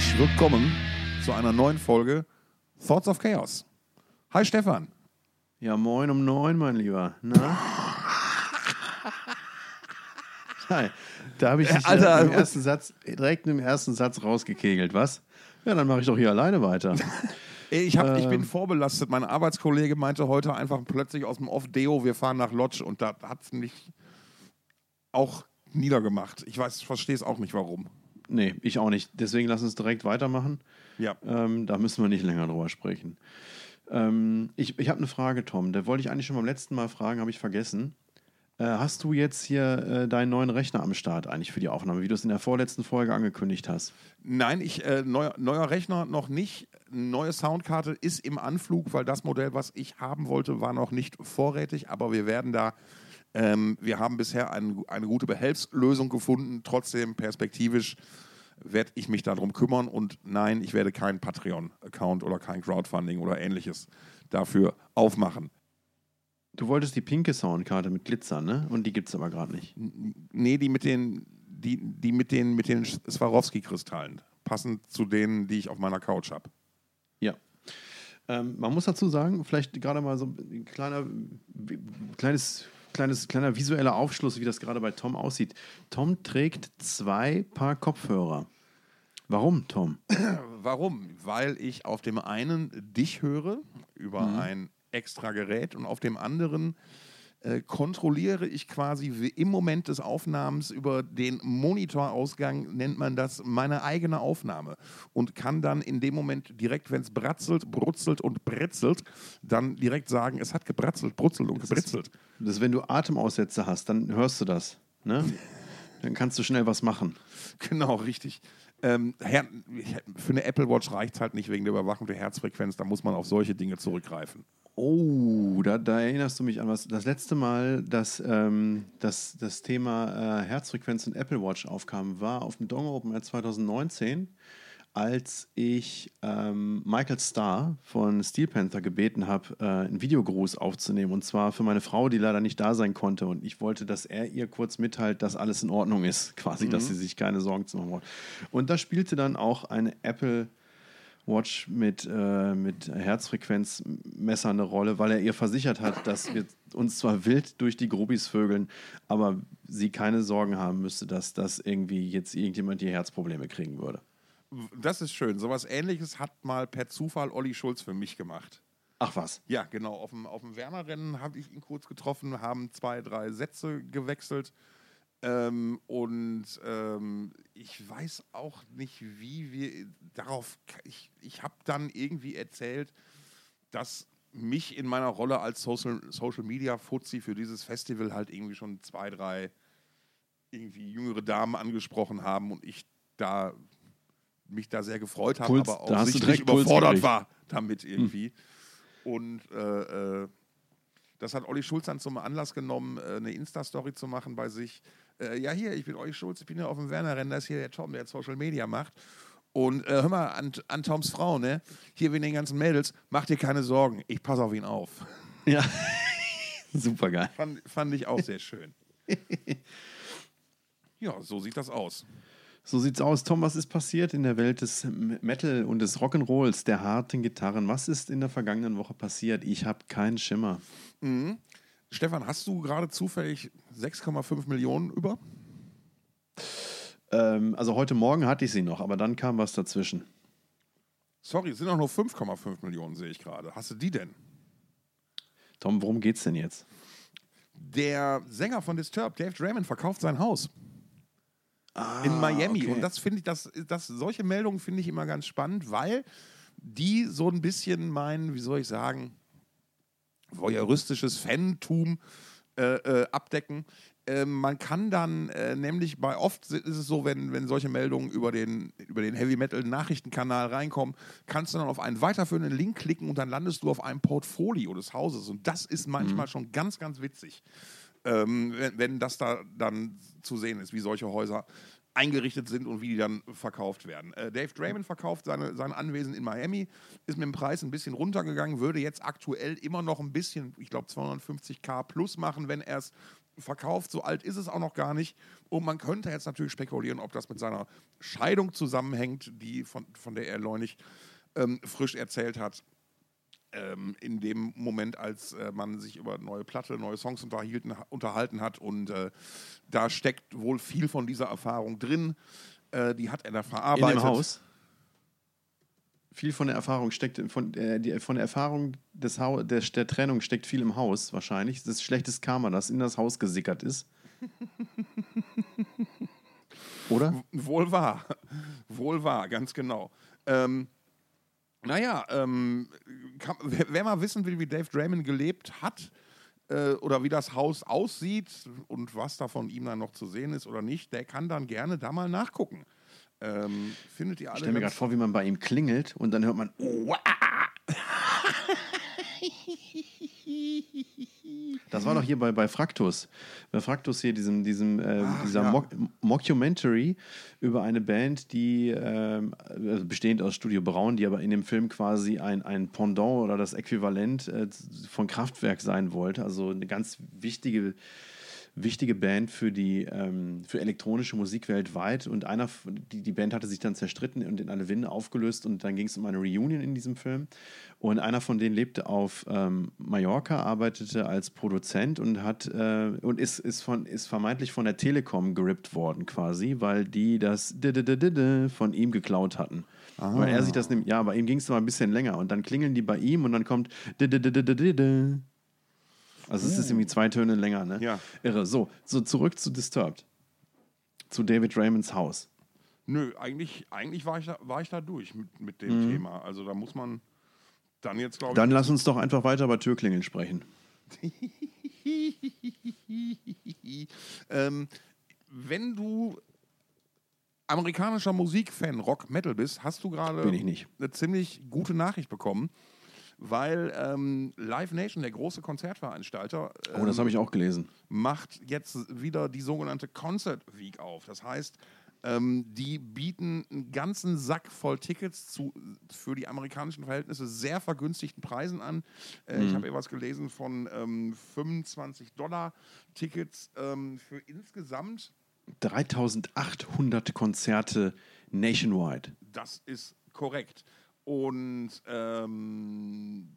Herzlich willkommen zu einer neuen Folge Thoughts of Chaos. Hi Stefan. Ja, moin um neun, mein Lieber. Na? Hi. Da habe ich dich Alter, direkt, im ersten Satz, direkt im ersten Satz rausgekegelt, was? Ja, dann mache ich doch hier alleine weiter. Ich, hab, ich Ähm. bin vorbelastet. Mein Arbeitskollege meinte heute einfach plötzlich aus dem Off-Deo, wir fahren nach Lodge und da hat es mich auch niedergemacht. Ich weiß, verstehe es auch nicht, warum. Nee, ich auch nicht. Deswegen lass uns direkt weitermachen. Ja. Ähm, da müssen wir nicht länger drüber sprechen. Ähm, ich ich habe eine Frage, Tom. Da wollte ich eigentlich schon beim letzten Mal fragen, habe ich vergessen. Äh, hast du jetzt hier äh, deinen neuen Rechner am Start eigentlich für die Aufnahme, wie du es in der vorletzten Folge angekündigt hast? Nein, ich, äh, neuer, neuer Rechner noch nicht. Neue Soundkarte ist im Anflug, weil das Modell, was ich haben wollte, war noch nicht vorrätig. Aber wir werden da, ähm, wir haben bisher ein, eine gute Behelfslösung gefunden. Trotzdem perspektivisch werde ich mich darum kümmern. Und nein, ich werde keinen Patreon-Account oder kein Crowdfunding oder ähnliches dafür aufmachen. Du wolltest die pinke Soundkarte mit Glitzer, ne? Und die gibt es aber gerade nicht. Nee, die mit den, die, die mit den, mit den Swarovski-Kristallen. Passend zu denen, die ich auf meiner Couch habe. Ja. Ähm, man muss dazu sagen, vielleicht gerade mal so ein kleiner, kleines, kleines, kleiner visueller Aufschluss, wie das gerade bei Tom aussieht. Tom trägt zwei Paar Kopfhörer. Warum, Tom? Warum? Weil ich auf dem einen dich höre über ein extra Gerät und auf dem anderen äh, kontrolliere ich quasi im Moment des Aufnahmens über den Monitorausgang, nennt man das, meine eigene Aufnahme und kann dann in dem Moment direkt, wenn es bratzelt, brutzelt und bretzelt, dann direkt sagen, es hat gebratzelt, brutzelt und gebritzelt. Das ist, wenn du Atemaussätze hast, dann hörst du das. Ne? Dann kannst du schnell was machen. Genau, richtig. Ähm, für eine Apple Watch reicht es halt nicht wegen der Überwachung der Herzfrequenz, da muss man auf solche Dinge zurückgreifen. Oh, da, da erinnerst du mich an was. Das letzte Mal, dass ähm, das, das Thema äh, Herzfrequenz und Apple Watch aufkam, war auf dem Dong Open Air 2019, als ich ähm, Michael Starr von Steel Panther gebeten habe, äh, einen Videogruß aufzunehmen. Und zwar für meine Frau, die leider nicht da sein konnte. Und ich wollte, dass er ihr kurz mitteilt, dass alles in Ordnung ist. Quasi, dass sie sich keine Sorgen zu machen braucht. Und da spielte dann auch eine Apple Watch mit, äh, mit Herzfrequenzmesser eine Rolle, weil er ihr versichert hat, dass wir uns zwar wild durch die Grubis vögeln, aber sie keine Sorgen haben müsste, dass das irgendwie jetzt irgendjemand die Herzprobleme kriegen würde. Das ist schön. Sowas ähnliches hat mal per Zufall Olli Schulz für mich gemacht. Ach was. Ja, genau. Auf dem, auf dem Werner-Rennen habe ich ihn kurz getroffen, haben zwei, drei Sätze gewechselt. Ähm, und ähm, ich weiß auch nicht, wie wir darauf. Ich, ich habe dann irgendwie erzählt, dass mich in meiner Rolle als Social, Social Media Fuzzi für dieses Festival halt irgendwie schon zwei, drei irgendwie jüngere Damen angesprochen haben und ich da mich da sehr gefreut habe, Puls- aber auch sichtlich Puls überfordert war damit irgendwie. Und äh, äh, das hat Olli Schulz dann zum Anlass genommen, äh, eine Insta-Story zu machen bei sich. Äh, ja, hier, ich bin Olli Schulz, ich bin ja auf dem Werner-Rennen, das ist hier der Tom, der Social Media macht. Und äh, hör mal, an, an Toms Frau, ne? Hier wegen den ganzen Mädels, mach dir keine Sorgen, ich passe auf ihn auf. Ja. Super geil. Fand, fand ich auch sehr schön. ja, so sieht das aus. So sieht's aus. Tom, was ist passiert in der Welt des Metal und des Rock'n'Rolls, der harten Gitarren? Was ist in der vergangenen Woche passiert? Ich habe keinen Schimmer. Stefan, hast du gerade zufällig 6,5 Millionen über? Ähm, also heute Morgen hatte ich sie noch, aber dann kam was dazwischen. Sorry, es sind auch nur 5,5 Millionen, sehe ich gerade. Hast du die denn? Tom, worum geht's denn jetzt? Der Sänger von Disturbed, Dave Draymond, verkauft sein Haus in Miami. Ah, okay. Und das finde ich, das, das, solche Meldungen finde ich immer ganz spannend, weil die so ein bisschen mein, wie soll ich sagen, voyeuristisches Fantum äh, äh, abdecken. Ähm, man kann dann äh, nämlich bei oft ist es so, wenn, wenn solche Meldungen über den, über den Heavy Metal Nachrichtenkanal reinkommen, kannst du dann auf einen weiterführenden Link klicken und dann landest du auf einem Portfolio des Hauses. Und das ist manchmal schon ganz, ganz witzig, ähm, wenn, wenn das da dann zu sehen ist, wie solche Häuser eingerichtet sind und wie die dann verkauft werden. Äh, Dave Draymond verkauft seine, sein Anwesen in Miami, ist mit dem Preis ein bisschen runtergegangen, würde jetzt aktuell immer noch ein bisschen, ich glaube 250k plus machen, wenn er es verkauft. So alt ist es auch noch gar nicht. Und man könnte jetzt natürlich spekulieren, ob das mit seiner Scheidung zusammenhängt, die von, von der er neulich ähm, frisch erzählt hat. Ähm, in dem Moment, als äh, man sich über neue Platte, neue Songs unterhalten hat. Und äh, da steckt wohl viel von dieser Erfahrung drin. Äh, die hat er da verarbeitet. In dem Haus? Viel von der Erfahrung steckt, von, äh, die, von der Erfahrung des ha der, der Trennung steckt viel im Haus wahrscheinlich. Das ist schlechtes Karma, das in das Haus gesickert ist. Oder? Wohl wahr. Wohl wahr, ganz genau. Ähm, naja, ähm, kann, wer mal wissen will, wie Dave Draymond gelebt hat äh, oder wie das Haus aussieht und was da von ihm dann noch zu sehen ist oder nicht, der kann dann gerne da mal nachgucken. Ähm, findet ihr alle. Ich stelle mir gerade vor, wie man bei ihm klingelt und dann hört man. Oh, Das war doch hier bei, bei Fraktus. Bei Fraktus hier, diesem, diesem, äh, Ach, dieser ja. Mock Mockumentary über eine Band, die äh, bestehend aus Studio Braun, die aber in dem Film quasi ein, ein Pendant oder das Äquivalent äh, von Kraftwerk sein wollte. Also eine ganz wichtige wichtige Band für die ähm, für elektronische Musik weltweit. Und einer, die, die Band hatte sich dann zerstritten und in alle Winde aufgelöst und dann ging es um eine Reunion in diesem Film. Und einer von denen lebte auf ähm, Mallorca, arbeitete als Produzent und hat äh, und ist, ist, von, ist vermeintlich von der Telekom gerippt worden, quasi, weil die das von ihm geklaut hatten. Ah. Weil er sich das nimmt, ja, bei ihm ging es mal ein bisschen länger und dann klingeln die bei ihm und dann kommt also es ist irgendwie zwei Töne länger, ne? Ja. Irre. So, so zurück zu Disturbed. Zu David Raymonds Haus. Nö, eigentlich, eigentlich war, ich da, war ich da durch mit, mit dem mhm. Thema. Also da muss man dann jetzt, glaube ich. Dann lass uns doch einfach weiter über Türklingeln sprechen. ähm, wenn du amerikanischer Musikfan, Rock, Metal bist, hast du gerade eine ziemlich gute Nachricht bekommen weil ähm, Live Nation, der große Konzertveranstalter, ähm, oh, das habe ich auch gelesen, macht jetzt wieder die sogenannte Concert Week auf. Das heißt, ähm, die bieten einen ganzen Sack voll Tickets zu für die amerikanischen Verhältnisse sehr vergünstigten Preisen an. Äh, mhm. Ich habe etwas gelesen von 25 ähm, Dollar Tickets ähm, für insgesamt 3800 Konzerte nationwide. Das ist korrekt. Und ähm,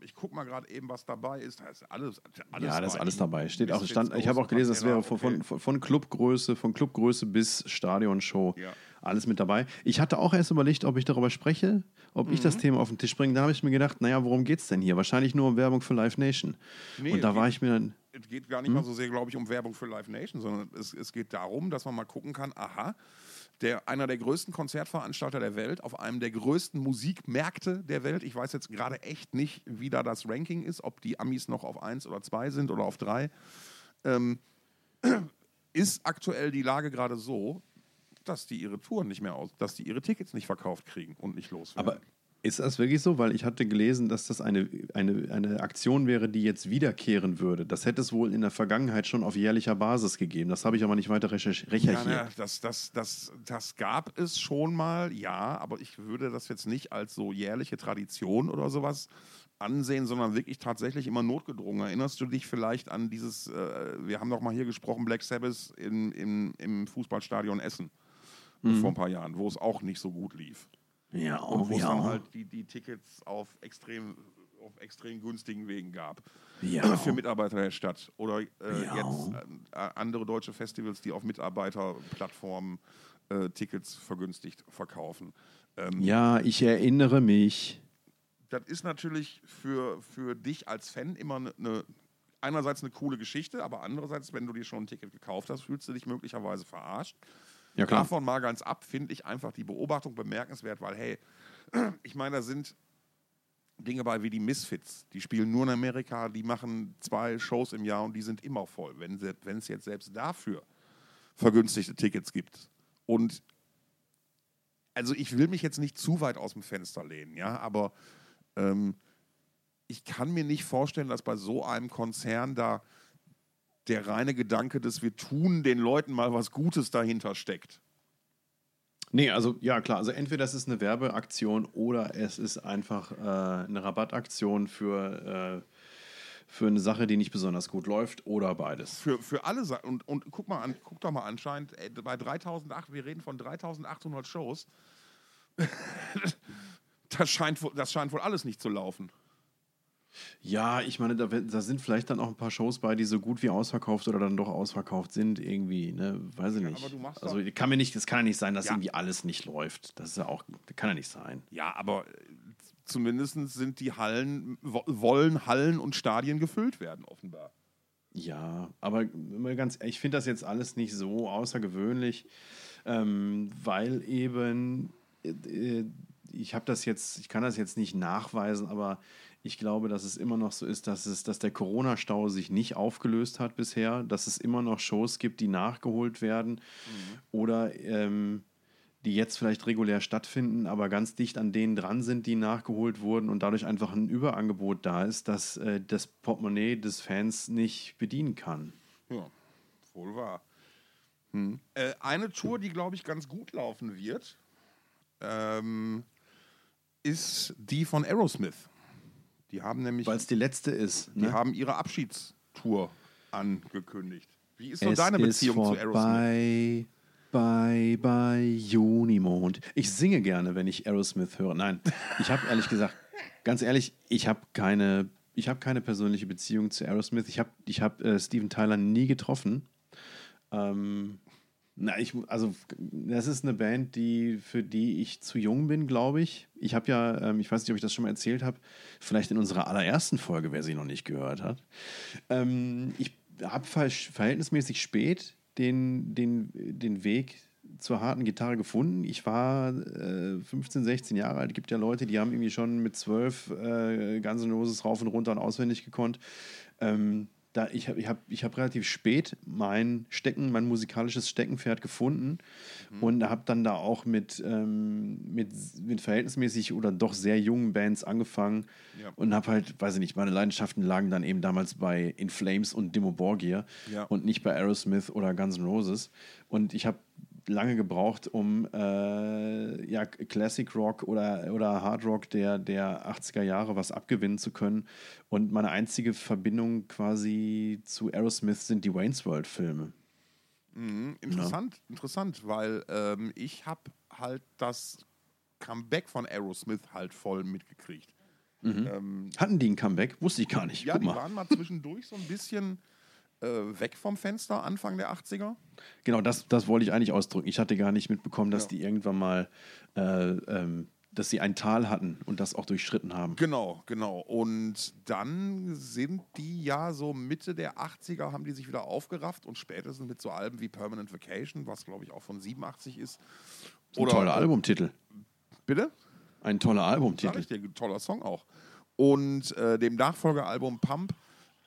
ich gucke mal gerade eben, was dabei ist. Da ist alles, alles ja, da ist alles dabei. Steht auch, stand, ich habe auch gelesen, das wäre von, okay. von, von, Clubgröße, von Clubgröße bis Stadionshow. Ja. Alles mit dabei. Ich hatte auch erst überlegt, ob ich darüber spreche, ob mhm. ich das mhm. Thema auf den Tisch bringe. Da habe ich mir gedacht, naja, worum geht es denn hier? Wahrscheinlich nur um Werbung für Live Nation. Nee, Und da war geht, ich mir dann. Es geht gar nicht hm? mal so sehr, glaube ich, um Werbung für Live Nation, sondern es, es geht darum, dass man mal gucken kann, aha, der, einer der größten Konzertveranstalter der Welt, auf einem der größten Musikmärkte der Welt. Ich weiß jetzt gerade echt nicht, wie da das Ranking ist, ob die Amis noch auf 1 oder 2 sind oder auf 3. Ähm, ist aktuell die Lage gerade so, dass die ihre Touren nicht mehr aus, dass die ihre Tickets nicht verkauft kriegen und nicht loswerden. Aber ist das wirklich so? Weil ich hatte gelesen, dass das eine, eine, eine Aktion wäre, die jetzt wiederkehren würde. Das hätte es wohl in der Vergangenheit schon auf jährlicher Basis gegeben. Das habe ich aber nicht weiter recherchiert. Ja, na, das, das, das, das gab es schon mal, ja, aber ich würde das jetzt nicht als so jährliche Tradition oder sowas ansehen, sondern wirklich tatsächlich immer notgedrungen. Erinnerst du dich vielleicht an dieses, äh, wir haben doch mal hier gesprochen, Black Sabbath in, in, im Fußballstadion Essen mhm. vor ein paar Jahren, wo es auch nicht so gut lief. Ja, und wo es dann halt die, die Tickets auf extrem, auf extrem günstigen Wegen gab. Ja. Für Mitarbeiter der Stadt. Oder äh, ja. jetzt äh, andere deutsche Festivals, die auf Mitarbeiterplattformen äh, Tickets vergünstigt verkaufen. Ähm, ja, ich erinnere mich. Das ist natürlich für, für dich als Fan immer eine, ne, einerseits eine coole Geschichte, aber andererseits, wenn du dir schon ein Ticket gekauft hast, fühlst du dich möglicherweise verarscht. Ja, Davon mal ganz ab, finde ich einfach die Beobachtung bemerkenswert, weil, hey, ich meine, da sind Dinge bei wie die Misfits. Die spielen nur in Amerika, die machen zwei Shows im Jahr und die sind immer voll. Wenn es jetzt selbst dafür vergünstigte Tickets gibt. Und also ich will mich jetzt nicht zu weit aus dem Fenster lehnen, ja, aber ähm, ich kann mir nicht vorstellen, dass bei so einem Konzern da der reine Gedanke, dass wir tun den Leuten mal was Gutes dahinter steckt. Nee, also ja klar, also entweder es ist eine Werbeaktion oder es ist einfach äh, eine Rabattaktion für, äh, für eine Sache, die nicht besonders gut läuft oder beides. Für, für alle Sachen. Und, und guck mal an, guck doch mal anscheinend, ey, bei 3008, wir reden von 3800 Shows. das, scheint, das scheint wohl alles nicht zu laufen. Ja, ich meine, da, da sind vielleicht dann auch ein paar Shows bei, die so gut wie ausverkauft oder dann doch ausverkauft sind, irgendwie, ne? Weiß ich nicht. du machst also kann mir nicht, das kann ja nicht sein, dass Ja. irgendwie alles nicht läuft. Das ist ja auch, kann ja nicht sein. Ja, aber äh, zumindest sind die Hallen, wo- wollen Hallen und Stadien gefüllt werden, offenbar. Ja, aber mal ganz, ich finde das jetzt alles nicht so außergewöhnlich, ähm, weil eben äh, ich habe das jetzt, ich kann das jetzt nicht nachweisen, aber ich glaube, dass es immer noch so ist, dass es, dass der Corona-Stau sich nicht aufgelöst hat bisher, dass es immer noch Shows gibt, die nachgeholt werden oder ähm, die jetzt vielleicht regulär stattfinden, aber ganz dicht an denen dran sind, die nachgeholt wurden und dadurch einfach ein Überangebot da ist, das äh, das Portemonnaie des Fans nicht bedienen kann. Ja, wohl wahr. Hm. Äh, eine Tour, die, glaube ich, ganz gut laufen wird, ähm, ist die von Aerosmith. Die haben nämlich Weil es die letzte ist. die Ne? haben ihre Abschiedstour angekündigt. Wie ist so deine Beziehung ist zu Aerosmith? vorbei, Bye, bye, Junimond. Ich singe gerne, wenn ich Aerosmith höre. Nein, ich habe ehrlich gesagt, ganz ehrlich, ich habe keine, ich habe keine persönliche Beziehung zu Aerosmith. Ich habe ich hab, äh, Steven Tyler nie getroffen. Ähm, na, ich, also, das ist eine Band, die, für die ich zu jung bin, glaube ich. Ich habe ja, ähm, ich weiß nicht, ob ich das schon mal erzählt habe, vielleicht in unserer allerersten Folge, wer sie noch nicht gehört hat. Ähm, ich habe verhältnismäßig spät den, den, den Weg zur harten Gitarre gefunden. Ich war äh, 15, 16 Jahre alt. Es gibt ja Leute, die haben irgendwie schon mit 12 äh, Guns N' Roses rauf und runter und auswendig gekonnt. Ähm, da, ich habe ich hab, ich hab relativ spät mein Stecken, mein musikalisches Steckenpferd gefunden und habe dann da auch mit, ähm, mit, mit verhältnismäßig oder doch sehr jungen Bands angefangen Ja. und habe halt, weiß ich nicht, meine Leidenschaften lagen dann eben damals bei In Flames und Dimmu Borgir Ja. und nicht bei Aerosmith oder Guns N' Roses. Und ich habe lange gebraucht, um äh, ja, Classic Rock oder, oder Hard Rock der, der 80er Jahre was abgewinnen zu können. Und meine einzige Verbindung quasi zu Aerosmith sind die Wayne's World Filme. Mhm, interessant, interessant, weil ähm, ich habe halt das Comeback von Aerosmith halt voll mitgekriegt. Ähm, Hatten die ein Comeback? Wusste ich gar nicht. ja, Guck die mal. waren mal zwischendurch so ein bisschen äh, weg vom Fenster, Anfang der 80er. Genau, das, das wollte ich eigentlich ausdrücken. Ich hatte gar nicht mitbekommen, dass Ja. die irgendwann mal, äh, ähm, dass sie ein Tal hatten und das auch durchschritten haben. Genau, genau. Und dann sind die ja so Mitte der 80er, haben die sich wieder aufgerafft und spätestens mit so Alben wie Permanent Vacation, was glaube ich auch von 87 ist. Ein toller Albumtitel. Bitte? Ein toller Sag Albumtitel. ich dir, toller Song auch. Und äh, dem Nachfolgealbum Pump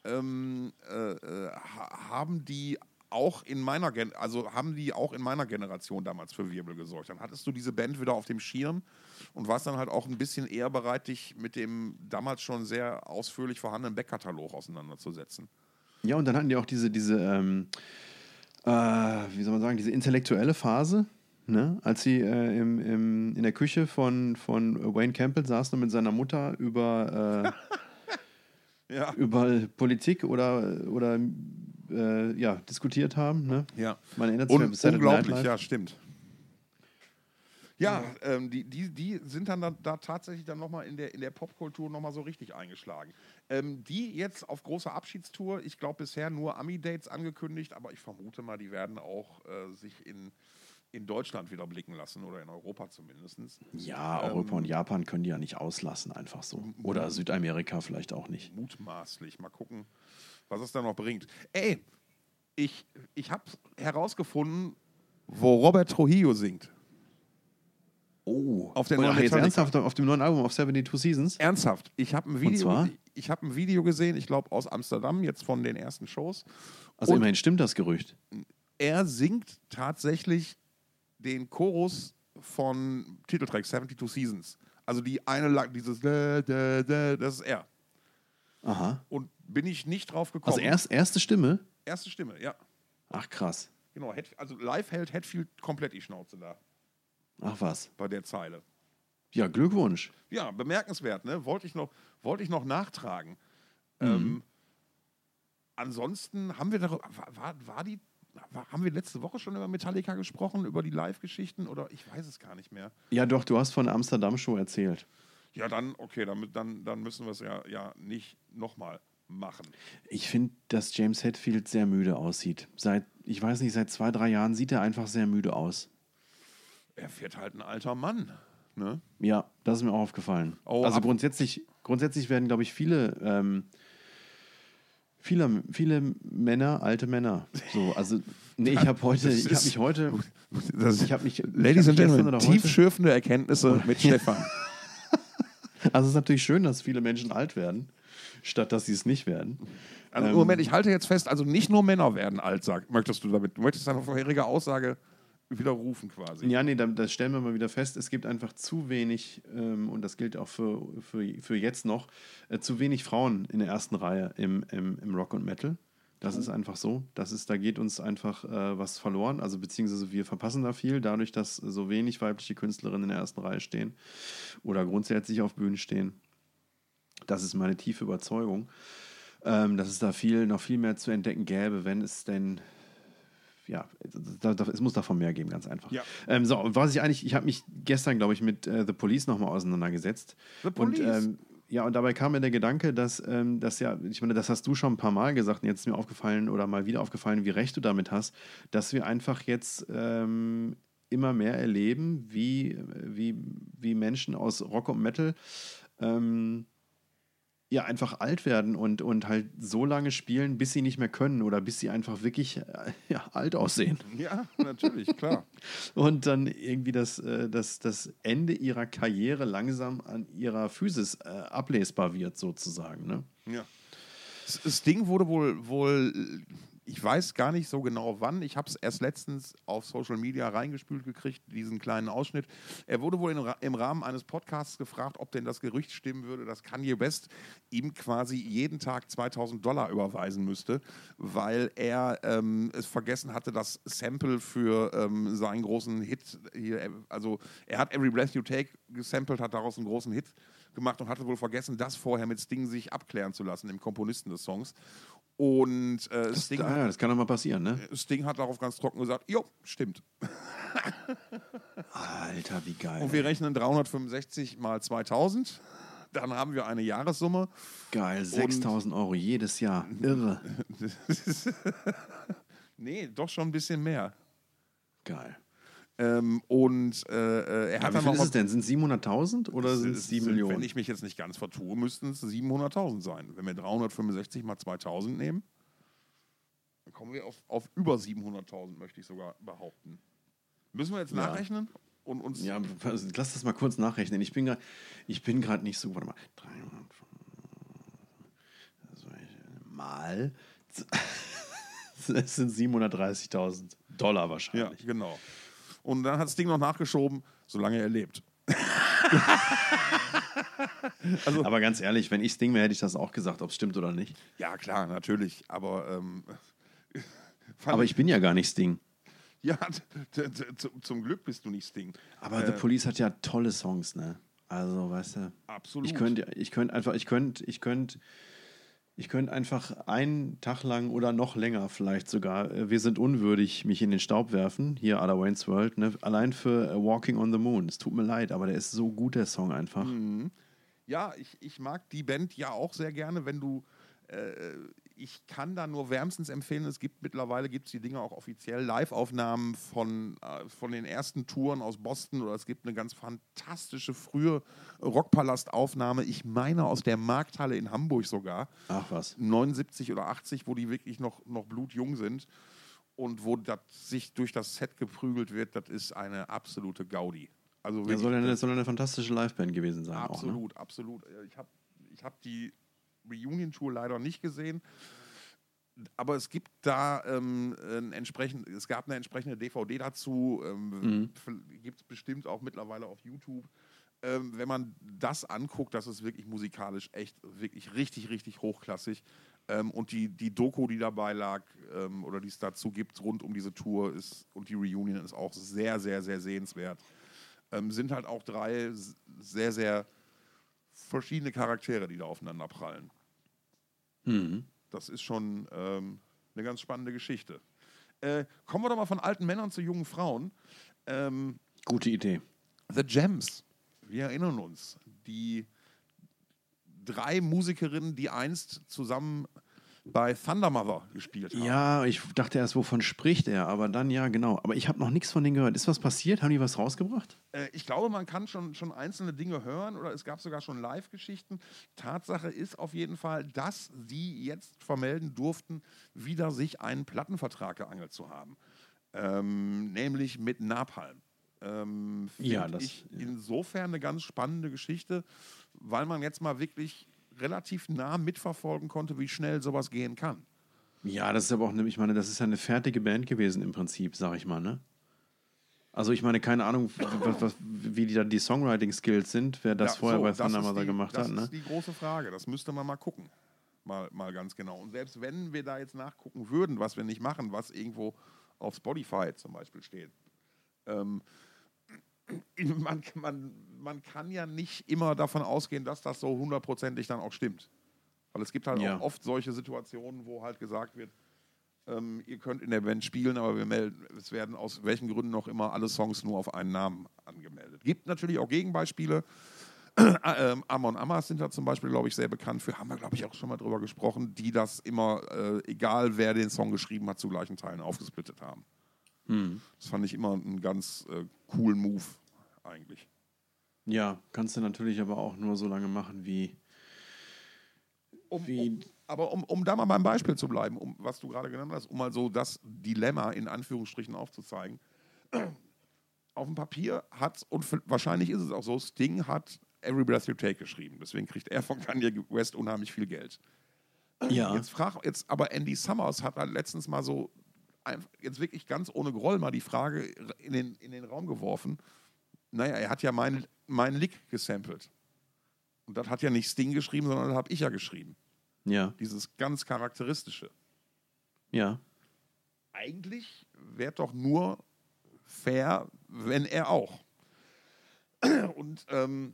ähm, äh, äh, ha haben die auch in meiner Gen also haben die auch in meiner Generation damals für Wirbel gesorgt. Dann hattest du diese Band wieder auf dem Schirm und warst dann halt auch ein bisschen eher bereit, dich mit dem damals schon sehr ausführlich vorhandenen Backkatalog auseinanderzusetzen. Ja, und dann hatten die auch diese, diese ähm, äh, wie soll man sagen, diese intellektuelle Phase, ne? als sie äh, im, im, in der Küche von, von Wayne Campbell saßen und mit seiner Mutter über, Ja. über Politik oder, oder äh, ja, diskutiert haben. Ne? Ja. Man erinnert sich Un Night unglaublich, ja, stimmt. Ja, ähm, die, die, die sind dann da, da tatsächlich dann nochmal in der, in der Popkultur nochmal so richtig eingeschlagen. Ähm, die jetzt auf großer Abschiedstour, ich glaube bisher nur Ami-Dates angekündigt, aber ich vermute mal, die werden auch äh, sich in, in Deutschland wieder blicken lassen oder in Europa zumindest. Ja, Europa und Japan können die ja nicht auslassen, einfach so. Oder Südamerika vielleicht auch nicht. Mutmaßlich. Mal gucken, was es da noch bringt. Ey, ich, ich habe herausgefunden, wo Robert Trujillo singt. Oh, Auf der neuen jetzt ernsthaft auf dem neuen Album auf 72 Seasons? Ernsthaft, ich habe ein Video, zwar? ich habe ein Video gesehen, ich glaube aus Amsterdam, jetzt von den ersten Shows. Also Und immerhin stimmt das Gerücht. er singt tatsächlich den Chorus von Titeltrack 72 Seasons. Also die eine Lang, dieses da, da, da, das ist er. Aha. Und bin ich nicht drauf gekommen. Also erst, erste Stimme? Erste Stimme, ja. Ach krass. Genau, also live hält Hatfield komplett die Schnauze da. Ach was. bei der Zeile. Ja, Glückwunsch. Ja, bemerkenswert, ne? Wollte ich noch, wollte ich noch nachtragen. Mhm. Ähm, ansonsten haben wir darüber, war, war, die, haben wir letzte Woche schon über Metallica gesprochen, über die Live-Geschichten oder ich weiß es gar nicht mehr. Ja, doch, du hast von der Amsterdam-Show erzählt. Ja, dann, okay, dann, dann, dann müssen wir es ja, ja nicht nochmal machen. Ich finde, dass James Hetfield sehr müde aussieht. Seit, ich weiß nicht, seit zwei, drei Jahren sieht er einfach sehr müde aus. Er wird halt ein alter Mann. Ne? Ja, das ist mir auch aufgefallen. Oh, also grundsätzlich, grundsätzlich werden, glaube ich, viele, ähm, viele, viele Männer, alte Männer. So, also, nee, ich habe heute, ich habe mich heute, ich habe mich, Ladies and Gentlemen, tiefschürfende Erkenntnisse mit Stefan. Also es ist natürlich schön, dass viele Menschen alt werden, statt dass sie es nicht werden. Also, Ähm, Moment, ich halte jetzt fest, also nicht nur Männer werden alt, sag, möchtest du damit, du möchtest deine vorherige Aussage widerrufen quasi. Ja, nee, da- das stellen wir mal wieder fest. Es gibt einfach zu wenig, ähm, und das gilt auch für, für, für jetzt noch, äh, zu wenig Frauen in der ersten Reihe im, im, im Rock und Metal. Das ist einfach so. Das ist, da geht uns einfach äh, was verloren. Also beziehungsweise wir verpassen da viel, dadurch, dass so wenig weibliche Künstlerinnen in der ersten Reihe stehen oder grundsätzlich auf Bühnen stehen. Das ist meine tiefe Überzeugung, ähm, dass es da viel, noch viel mehr zu entdecken gäbe, wenn es denn ja, da, da, es muss davon mehr geben, ganz einfach. Ja. Ähm, so, und was ich eigentlich, ich habe mich gestern, glaube ich, mit äh, The Police nochmal auseinandergesetzt. The Police? Und, ähm, ja, und dabei kam mir der Gedanke, dass ähm, das ja, ich meine, das hast du schon ein paar Mal gesagt und jetzt ist mir aufgefallen oder mal wieder aufgefallen, wie recht du damit hast, dass wir einfach jetzt ähm, immer mehr erleben, wie, wie, wie Menschen aus Rock und Metal ähm, ja einfach alt werden und, und halt so lange spielen, bis sie nicht mehr können oder bis sie einfach wirklich äh, ja, alt aussehen. Ja, natürlich, klar. Und dann irgendwie das, äh, das, das Ende ihrer Karriere langsam an ihrer Physis äh, ablesbar wird, sozusagen. Ne? Ja. Das- Das Ding wurde wohl, wohl, ich weiß gar nicht so genau wann, ich habe es erst letztens auf Social Media reingespült gekriegt, diesen kleinen Ausschnitt. Er wurde wohl in, im Rahmen eines Podcasts gefragt, ob denn das Gerücht stimmen würde, dass Kanye West ihm quasi jeden Tag 2000 Dollar überweisen müsste, weil er ähm, es vergessen hatte, das Sample für ähm, seinen großen Hit hier, äh, also er hat Every Breath You Take gesampelt, hat daraus einen großen Hit gemacht und hatte wohl vergessen, das vorher mit Sting sich abklären zu lassen, dem Komponisten des Songs. Und äh, Sting, Ah, das kann doch mal passieren, ne? Sting hat darauf ganz trocken gesagt, jo, stimmt. Alter, wie geil. Und wir rechnen 365 mal 2000. Dann haben wir eine Jahressumme. geil, 6000 Euro jedes Jahr. Irre. nee, doch schon ein bisschen mehr. Geil. Ähm, und äh, äh, er Ja, hat wie dann viel ist es denn? Sind es 700.000 oder sind es Es 7 sind, Millionen? Wenn ich mich jetzt nicht ganz vertue, müssten es 700.000 sein. Wenn wir 365 mal 2000 nehmen, dann kommen wir auf, auf über 700.000, möchte ich sogar behaupten. Müssen wir jetzt Ja. nachrechnen und uns. Ja, also lass das mal kurz nachrechnen. Ich bin gerade nicht so, warte mal, 300 also mal es sind 730.000 Dollar ja, wahrscheinlich. genau. Und dann hat das Ding noch nachgeschoben, solange er lebt. also, Aber ganz ehrlich, wenn ich Sting wäre, hätte ich das auch gesagt, ob es stimmt oder nicht. ja, klar, natürlich. Aber, ähm, Aber ich bin ja gar nicht Sting. Ja, zum Glück bist du nicht Sting. Aber Äh, The Police hat ja tolle Songs, ne? Also, weißt du, Absolut. ich könnte ich könnt einfach, ich könnte, ich könnte, ich könnte einfach einen Tag lang oder noch länger vielleicht sogar, äh, wir sind unwürdig, mich in den Staub werfen, hier Ada Wayne's World, ne? allein für äh, Walking on the Moon. Es tut mir leid, aber der ist so gut, der Song einfach. Mhm. Ja, ich, ich mag die Band ja auch sehr gerne, wenn du. Äh, ich kann da nur wärmstens empfehlen, es gibt mittlerweile gibt's die Dinge auch offiziell, Live-Aufnahmen von, äh, von den ersten Touren aus Boston oder es gibt eine ganz fantastische frühe Rockpalast-Aufnahme, ich meine aus der Markthalle in Hamburg sogar, Ach was. 79 oder 80, wo die wirklich noch, noch blutjung sind und wo das sich durch das Set geprügelt wird, das ist eine absolute Gaudi. Also Ja, soll, eine, soll eine fantastische Liveband gewesen sein. Auch, ne? Absolut, absolut. Äh, Ich habe ich hab die Reunion-Tour leider nicht gesehen. Aber es gibt da ähm, ein entsprechend, es gab eine entsprechende DVD dazu, ähm, gibt es bestimmt auch mittlerweile auf YouTube. Ähm, wenn man das anguckt, das ist wirklich musikalisch echt, wirklich richtig, richtig hochklassig. Ähm, und die, die Doku, die dabei lag, ähm, oder die es dazu gibt, rund um diese Tour ist und die Reunion ist auch sehr, sehr, sehr sehenswert. ähm, sind halt auch drei sehr, sehr verschiedene Charaktere, die da aufeinander prallen. Mhm. Das ist schon ähm, eine ganz spannende Geschichte. Äh, kommen wir doch mal von alten Männern zu jungen Frauen. Ähm, Gute Idee. The Gems, wir erinnern uns, die drei Musikerinnen, die einst zusammen bei Thunder Mother gespielt haben. Ja, ich dachte erst, wovon spricht er, aber dann ja, genau. Aber ich habe noch nichts von denen gehört. Ist was passiert? Haben die was rausgebracht? Äh, ich glaube, man kann schon, schon einzelne Dinge hören oder es gab sogar schon Live-Geschichten. Tatsache ist auf jeden Fall, dass sie jetzt vermelden durften, wieder sich einen Plattenvertrag geangelt zu haben. Ähm, nämlich mit Napalm. Ähm, find Ja, das- ich insofern eine ganz spannende Geschichte, weil man jetzt mal wirklich relativ nah mitverfolgen konnte, wie schnell sowas gehen kann. Ja, das ist aber auch, ich meine, das ist ja eine fertige Band gewesen im Prinzip, sag ich mal, ne? Also ich meine, keine Ahnung, was, was, wie die, da die Songwriting-Skills sind, wer das Ja, vorher so, bei das Thunder ist Mother die- gemacht das hat, ne? ist die große Frage. Das müsste man mal gucken. Mal, mal ganz genau. Und selbst wenn wir da jetzt nachgucken würden, was wir nicht machen, was irgendwo auf Spotify zum Beispiel steht, ähm, man, man, man kann ja nicht immer davon ausgehen, dass das so hundertprozentig dann auch stimmt. Weil es gibt halt Ja. auch oft solche Situationen, wo halt gesagt wird, ähm, ihr könnt in der Band spielen, aber wir melden, es werden aus welchen Gründen noch immer alle Songs nur auf einen Namen angemeldet. Gibt natürlich auch Gegenbeispiele. ähm, Amon Amas sind da zum Beispiel, glaube ich, sehr bekannt für. Haben wir, glaube ich, auch schon mal drüber gesprochen, die das immer, äh, egal wer den Song geschrieben hat, zu gleichen Teilen aufgesplittet haben. Hm. Das fand ich immer einen ganz äh, coolen Move, eigentlich. Ja, kannst du natürlich aber auch nur so lange machen, wie. Um, Wie- um, aber um, um da mal beim Beispiel zu bleiben, um, was du gerade genannt hast, um mal so das Dilemma in Anführungsstrichen aufzuzeigen. Auf dem Papier hat, und v- wahrscheinlich ist es auch so, Sting hat Every Breath You Take geschrieben. Deswegen kriegt er von Kanye West unheimlich viel Geld. Ja. Jetzt frag, jetzt aber Andy Summers hat halt letztens mal so jetzt wirklich ganz ohne Groll mal die Frage in den, in den Raum geworfen. Naja, er hat ja meinen mein Lick gesampelt. Und das hat ja nicht Sting geschrieben, sondern das habe ich ja geschrieben. Ja, Dieses ganz charakteristische. ja. Eigentlich wäre doch nur fair, wenn er auch. Und ähm,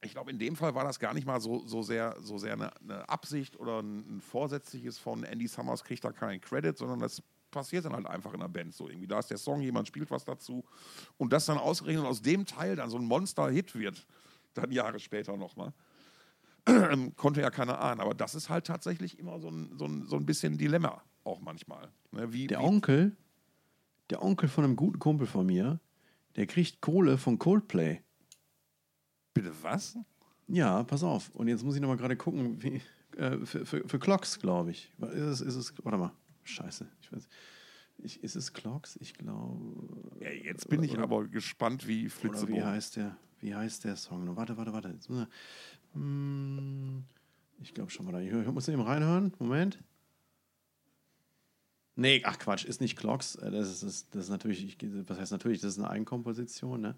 ich glaube, in dem Fall war das gar nicht mal so, so sehr, so sehr eine, eine Absicht oder ein, ein vorsätzliches von Andy Summers kriegt da keinen Credit, sondern das passiert dann halt einfach in der Band so irgendwie. Da ist der Song, jemand spielt was dazu und das dann ausgerechnet aus dem Teil dann so ein Monster-Hit wird, dann Jahre später nochmal. Ähm, konnte ja keiner ahnen. Aber das ist halt tatsächlich immer so ein, so ein, so ein bisschen Dilemma, auch manchmal. Ne, wie, Der wie, Onkel, der Onkel von einem guten Kumpel von mir, der kriegt Kohle von Coldplay. bitte was? Ja, pass auf. Und jetzt muss ich noch mal gerade gucken, wie, äh, für, für, für Clocks, glaube ich. Ist es, ist es, warte mal. Scheiße. Ich weiß, ich, ist es Clocks? Ich glaube. Ja, jetzt bin ich Oder- aber gespannt wie Oder wie Flitzebogen. heißt der? Wie heißt der Song? Warte, warte, warte. Hm, Ich glaube schon mal. Ich hör- muss eben reinhören. Moment. Nee, ach Quatsch, ist nicht Clocks. Äh, Das ist, das das ist natürlich, ich, was heißt natürlich, das ist eine Eigenkomposition, ne?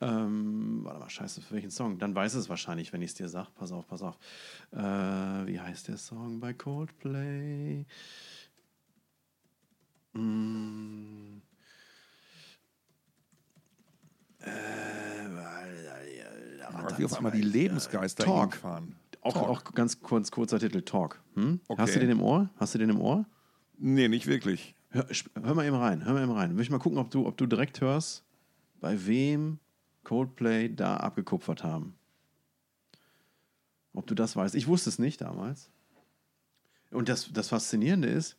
Ähm, warte mal, scheiße, für welchen Song? Dann weiß es wahrscheinlich, wenn ich es dir sage. Pass auf, pass auf. Äh, wie heißt der Song bei Coldplay? Mm. Wie auf einmal die Lebensgeister Talk. ihn fahren. Auch, Talk. auch ganz kurz, kurzer Titel, Talk. Hm? Okay. Hast du den im Ohr? Hast du den im Ohr? Nee, nicht wirklich. Hör, hör mal eben rein, hör mal eben rein. Will ich mal gucken, ob du, ob du direkt hörst, bei wem Coldplay da abgekupfert haben. Ob du das weißt. Ich wusste es nicht damals. Und das, das Faszinierende ist,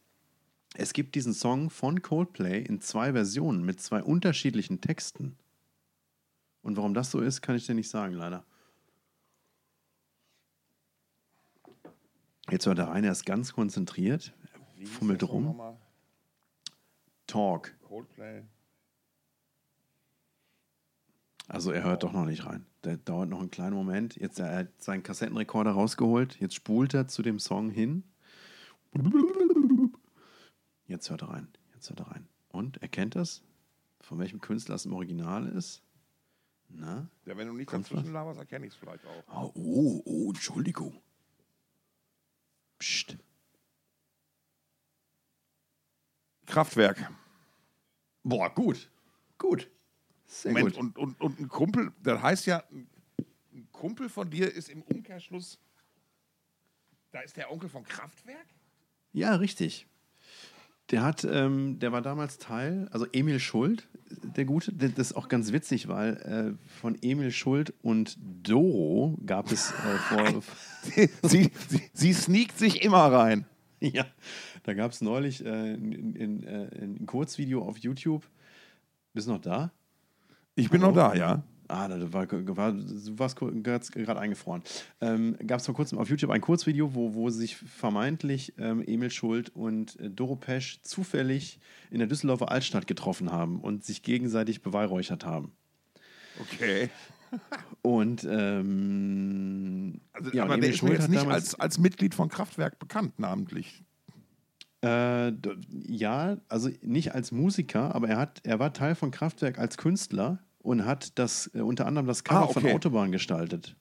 es gibt diesen Song von Coldplay in zwei Versionen mit zwei unterschiedlichen Texten. Und warum das so ist, kann ich dir nicht sagen, leider. Jetzt hört er rein, er ist ganz konzentriert, Wie fummelt rum. Talk. Coldplay. Also er hört doch noch nicht rein. Der dauert noch einen kleinen Moment. Jetzt er hat seinen Kassettenrekorder rausgeholt. Jetzt spult er zu dem Song hin. Jetzt hört er rein. Jetzt hört er rein. Und erkennt das? Von welchem Künstler es im Original ist? Na? Ja, wenn du nicht Kommt dazwischen was? laberst, erkenne ich es vielleicht auch. Oh, oh, oh, Entschuldigung. Psst. Kraftwerk. Boah, gut. Gut. Sehr Moment, gut. und, und, und ein Kumpel, das heißt ja, ein ein Kumpel von dir ist im Umkehrschluss, da ist der Onkel von Kraftwerk? Ja, richtig. Der hat, ähm, der war damals Teil, also Emil Schuld, der Gute, das ist auch ganz witzig, weil äh, von Emil Schuld und Doro gab es äh, vor, sie, sie, sie sneakt sich immer rein. ja, da gab es neulich äh, in, in, äh, ein Kurzvideo auf YouTube. Bist du noch da? Ich bin noch da, ja. Ah, da war, war, du warst gerade eingefroren. Ähm, Gab es vor kurzem auf YouTube ein Kurzvideo, wo, wo sich vermeintlich ähm, Emil Schuld und äh, Doro Pesch zufällig in der Düsseldorfer Altstadt getroffen haben und sich gegenseitig beweihräuchert haben. Okay. Und ähm, Also, ja, aber und der Emil ist mir jetzt nicht als, als Mitglied von Kraftwerk bekannt, namentlich. äh, ja, also nicht als Musiker, aber er hat, er war Teil von Kraftwerk als Künstler und hat das äh, unter anderem das Cover Ah, von okay. Autobahn gestaltet.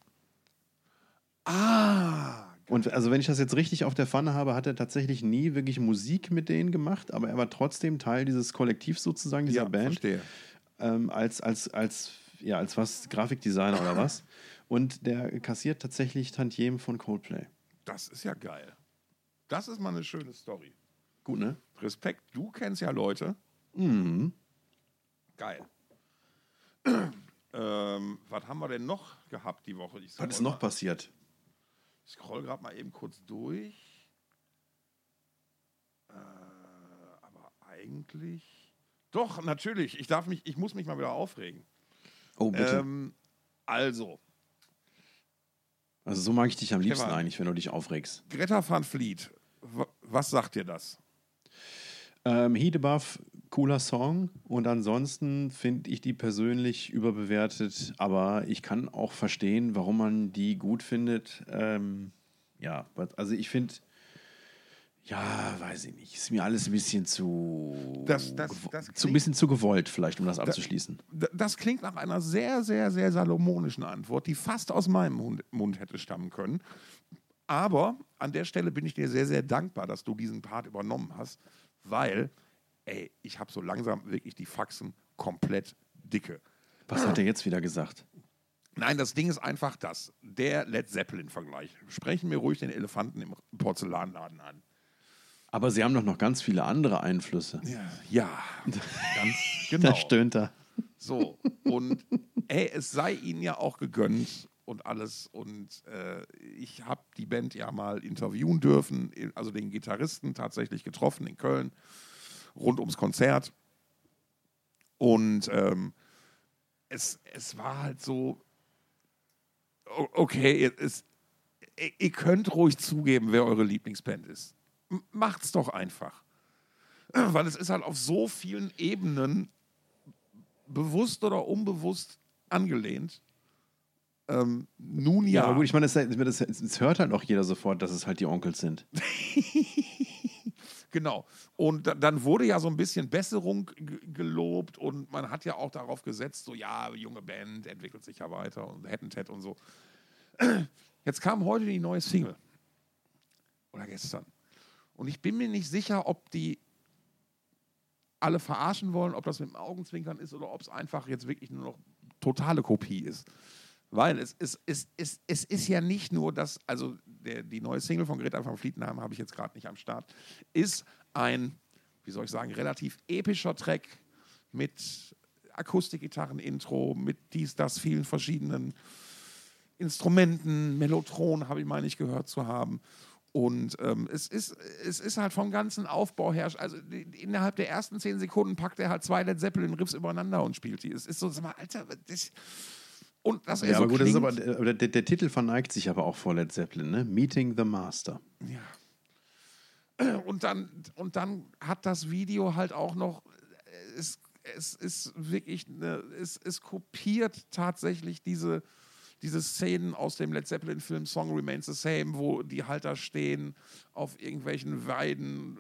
Ah. Und also wenn ich das jetzt richtig auf der Pfanne habe, hat er tatsächlich nie wirklich Musik mit denen gemacht, aber er war trotzdem Teil dieses Kollektivs sozusagen, dieser Ja, Band, verstehe. ähm, als, als, als, ja, als was, Grafikdesigner oder was. Und der kassiert tatsächlich Tantiemen von Coldplay. Das ist ja geil. Das ist mal eine schöne Story. Gut, ne? Respekt, du kennst ja Leute. Mhm. Geil. Ähm, was haben wir denn noch gehabt die Woche? Was ist noch passiert? Ich scroll gerade mal eben kurz durch. Äh, aber eigentlich. Doch, natürlich. Ich darf mich, ich muss mich mal wieder aufregen. Oh, bitte. Ähm, also, also so mag ich dich am liebsten Stefan. eigentlich, wenn du dich aufregst. Greta van Fleet, wa- was sagt dir das? Ähm, Above, cooler Song. Und ansonsten finde ich die persönlich überbewertet. Aber ich kann auch verstehen, warum man die gut findet. Ähm, ja, also ich finde, ja, weiß ich nicht. Ist mir alles ein bisschen zu. Das- das- das zu ein klingt- bisschen zu gewollt, vielleicht, um das abzuschließen. Das klingt nach einer sehr, sehr, sehr salomonischen Antwort, die fast aus meinem Mund, Mund hätte stammen können. Aber an der Stelle bin ich dir sehr, sehr dankbar, dass du diesen Part übernommen hast, weil, ey, ich habe so langsam wirklich die Faxen komplett dicke. Was hat er jetzt wieder gesagt? Nein, das Ding ist einfach das. Der Led Zeppelin-Vergleich. Sprechen wir ruhig den Elefanten im Porzellanladen an. Aber sie haben doch noch ganz viele andere Einflüsse. Ja, ganz genau. Da stöhnt er. So, und ey, es sei ihnen ja auch gegönnt und alles. Und äh, ich habe die Band ja mal interviewen dürfen, also den Gitarristen tatsächlich getroffen in Köln, rund ums Konzert. Und ähm, es, es war halt so, okay, es, ihr, ihr könnt ruhig zugeben, wer eure Lieblingsband ist. M- Macht's doch einfach. Weil es ist halt auf so vielen Ebenen bewusst oder unbewusst angelehnt. Ähm, nun Ja, ja. aber gut, ich meine, es, es, es hört halt auch jeder sofort, dass es halt die Onkels sind. Genau. Und da, dann wurde ja so ein bisschen Besserung gelobt und man hat ja auch darauf gesetzt, so ja, junge Band entwickelt sich ja weiter und Ted und so. Jetzt kam heute die neue Single. Oder gestern. Und ich bin mir nicht sicher, ob die alle verarschen wollen, ob das mit dem Augenzwinkern ist oder ob es einfach jetzt wirklich nur noch totale Kopie ist. Weil es, es, es, es, es ist ja nicht nur das, also der, die neue Single von Greta van Flietenheim habe ich jetzt gerade nicht am Start, ist ein, wie soll ich sagen, relativ epischer Track mit Akustikgitarren-Intro, mit dies, das, vielen verschiedenen Instrumenten, Mellotron habe ich meine ich gehört zu haben. Und ähm, es, ist, es ist halt vom ganzen Aufbau her, also die- innerhalb der ersten zehn Sekunden packt er halt zwei Led Zeppelin-Riffs übereinander und spielt die. Es ist so, sag mal, Alter, das, und das Ja, so aber gut, das ist aber, aber der, der Titel verneigt sich aber auch vor Led Zeppelin, ne? Meeting the Master. Ja. Und dann, und dann hat das Video halt auch noch, es, es ist wirklich, eine, es, es kopiert tatsächlich diese, diese Szenen aus dem Led Zeppelin-Film Song Remains the Same, wo die halt da stehen, auf irgendwelchen Weiden,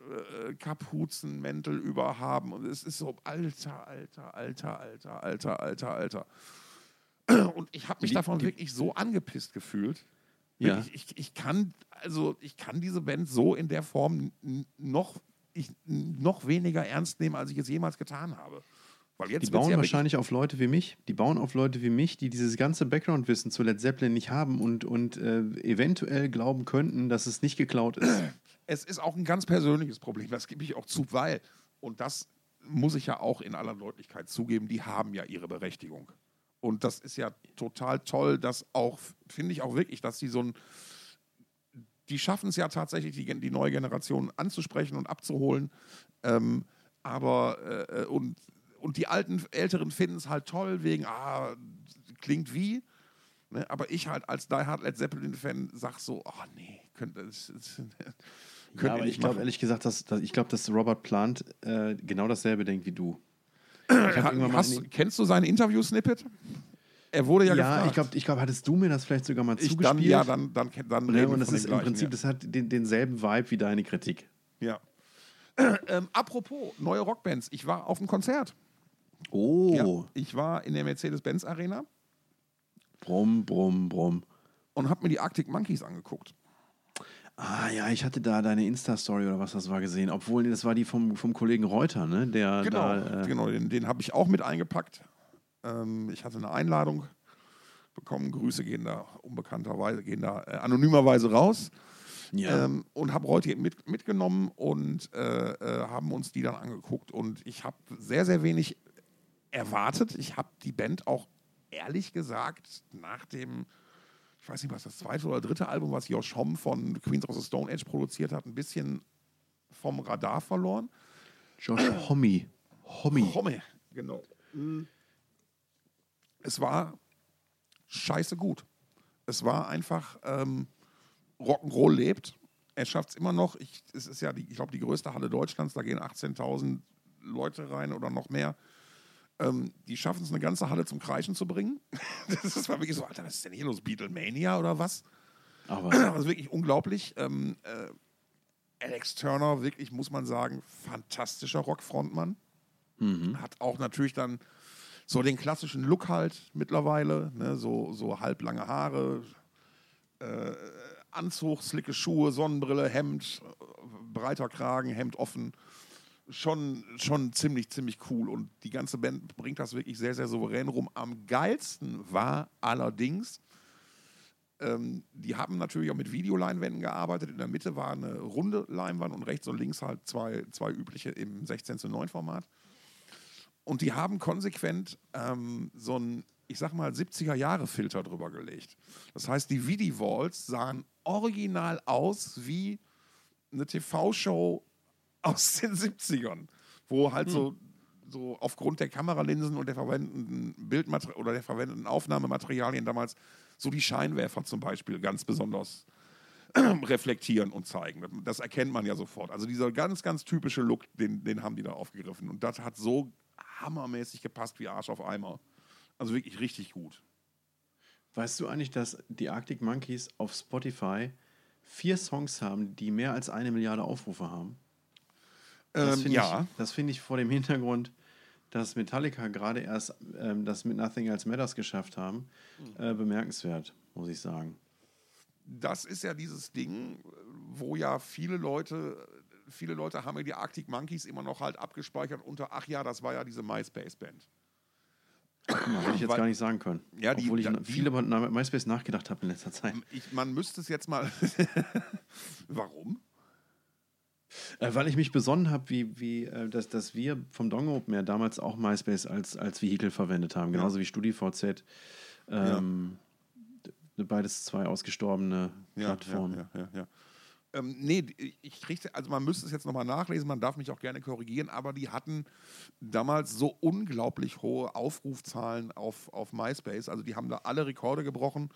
äh, Kapuzen, Mäntel überhaben. Und es ist so, alter, alter, alter, alter, alter, alter, alter. Und ich habe mich Die- davon die- wirklich so angepisst gefühlt. Ja. Wirklich, ich, ich kann, also ich kann diese Band so in der Form noch, ich, noch weniger ernst nehmen, als ich es jemals getan habe. Weil jetzt Die bauen ja wahrscheinlich auf Leute wie mich. Die bauen auf Leute wie mich, die dieses ganze Background-Wissen zu Led Zeppelin nicht haben und, und äh, eventuell glauben könnten, dass es nicht geklaut ist. es ist auch ein ganz persönliches Problem, das gebe ich auch zu, weil, und das muss ich ja auch in aller Deutlichkeit zugeben, die haben ja ihre Berechtigung. Und das ist ja total toll, dass auch, finde ich auch wirklich, dass die so ein, die schaffen es ja tatsächlich, die, die neue Generation anzusprechen und abzuholen. Ähm, aber, äh, und, und die alten, Älteren finden es halt toll, wegen, ah, klingt wie. Ne? Aber ich halt als Die Hard Led Zeppelin-Fan sag so, oh nee, könnte das, das, Ja, aber ich glaube ehrlich gesagt, dass, dass, ich glaube, dass Robert Plant äh, genau dasselbe denkt wie du. Hast, kennst du sein Interview-Snippet? Er wurde ja, ja, gefragt. ich glaube, ich glaub, hattest du mir das vielleicht sogar mal ich zugespielt? dann, ja, dann, dann, dann reden wir und das ist im Prinzip, das hat den, denselben Vibe wie deine Kritik. Ja. ja. ähm, apropos neue Rockbands, ich war auf einem Konzert. Oh, Ja, ich war in der Mercedes-Benz Arena brumm, brumm, brumm. und habe mir die Arctic Monkeys angeguckt. Ah ja, ich hatte da deine Insta-Story oder was das war gesehen. Obwohl, das war die vom, vom Kollegen Reuter, ne? Der Genau, da, äh, genau den, den habe ich auch mit eingepackt. Ähm, ich hatte eine Einladung bekommen. Grüße gehen da unbekannterweise, gehen da äh, anonymerweise raus. ja. ähm, und habe heute mit, mitgenommen und äh, äh, haben uns die dann angeguckt. Und ich habe sehr, sehr wenig erwartet. Ich habe die Band auch ehrlich gesagt nach dem, ich weiß nicht, was das zweite oder dritte Album, was Josh Homme von Queens of the Stone Age produziert hat, ein bisschen vom Radar verloren. Josh Homme. Homme. Homme, genau. Es war scheiße gut. Es war einfach ähm, Rock'n'Roll lebt. Er schafft es immer noch. Ich, es ist ja, die, ich glaube, die größte Halle Deutschlands. Da gehen 18.000 Leute rein oder noch mehr. Ähm, die schaffen es, eine ganze Halle zum Kreischen zu bringen. Das ist war wirklich so, Alter, was ist denn hier los? Beatlemania oder was? Aber Das ist wirklich unglaublich. Ähm, äh, Alex Turner, wirklich, muss man sagen, fantastischer Rockfrontmann. Hat auch natürlich dann so den klassischen Look halt mittlerweile, ne? so, so halblange Haare, äh, Anzug, slicke Schuhe, Sonnenbrille, Hemd, breiter Kragen, Hemd offen. Schon, schon ziemlich, ziemlich cool. Und die ganze Band bringt das wirklich sehr, sehr souverän rum. Am geilsten war allerdings, ähm, die haben natürlich auch mit Videoleinwänden gearbeitet. In der Mitte war eine runde Leinwand und rechts und links halt zwei, zwei übliche im 16 zu 9 Format. Und die haben konsequent ähm, so ein, ich sag mal, 70er-Jahre-Filter drüber gelegt. Das heißt, die Vidi-Walls sahen original aus wie eine TV-Show aus den 70ern, wo halt so, so aufgrund der Kameralinsen und der verwendeten Bildmaterial oder der verwendeten Aufnahmematerialien damals so die Scheinwerfer zum Beispiel ganz besonders reflektieren und zeigen. Das erkennt man ja sofort. Also dieser ganz, ganz typische Look, den, den haben die da aufgegriffen. Und das hat so hammermäßig gepasst wie Arsch auf Eimer. Also wirklich richtig gut. weißt du eigentlich, dass die Arctic Monkeys auf Spotify vier Songs haben, die mehr als eine Milliarde Aufrufe haben? Das Ähm, ja, ich, das finde ich vor dem Hintergrund, dass Metallica gerade erst ähm, das mit Nothing Else Matters geschafft haben, Hm. äh, bemerkenswert, muss ich sagen. das ist ja dieses Ding, wo ja viele Leute, viele Leute haben ja die Arctic Monkeys immer noch halt abgespeichert unter, ach ja, das war ja diese MySpace-Band. Hätte ich jetzt Weil- gar nicht sagen können. Ja, die- Obwohl ich da- viel über MySpace nachgedacht habe in letzter Zeit. Ich, man müsste es jetzt mal. Warum? Äh, weil ich mich besonnen habe, wie, wie äh, dass, dass wir vom Dong Open ja damals auch MySpace als, als Vehikel verwendet haben, genauso wie StudiVZ. Ähm, d- Beides zwei ausgestorbene Plattformen. Ja, ja, ja, ja. Ähm, nee, ich kriegte, also man müsste es jetzt nochmal nachlesen, man darf mich auch gerne korrigieren, aber die hatten damals so unglaublich hohe Aufrufzahlen auf, auf MySpace. Also die haben da alle Rekorde gebrochen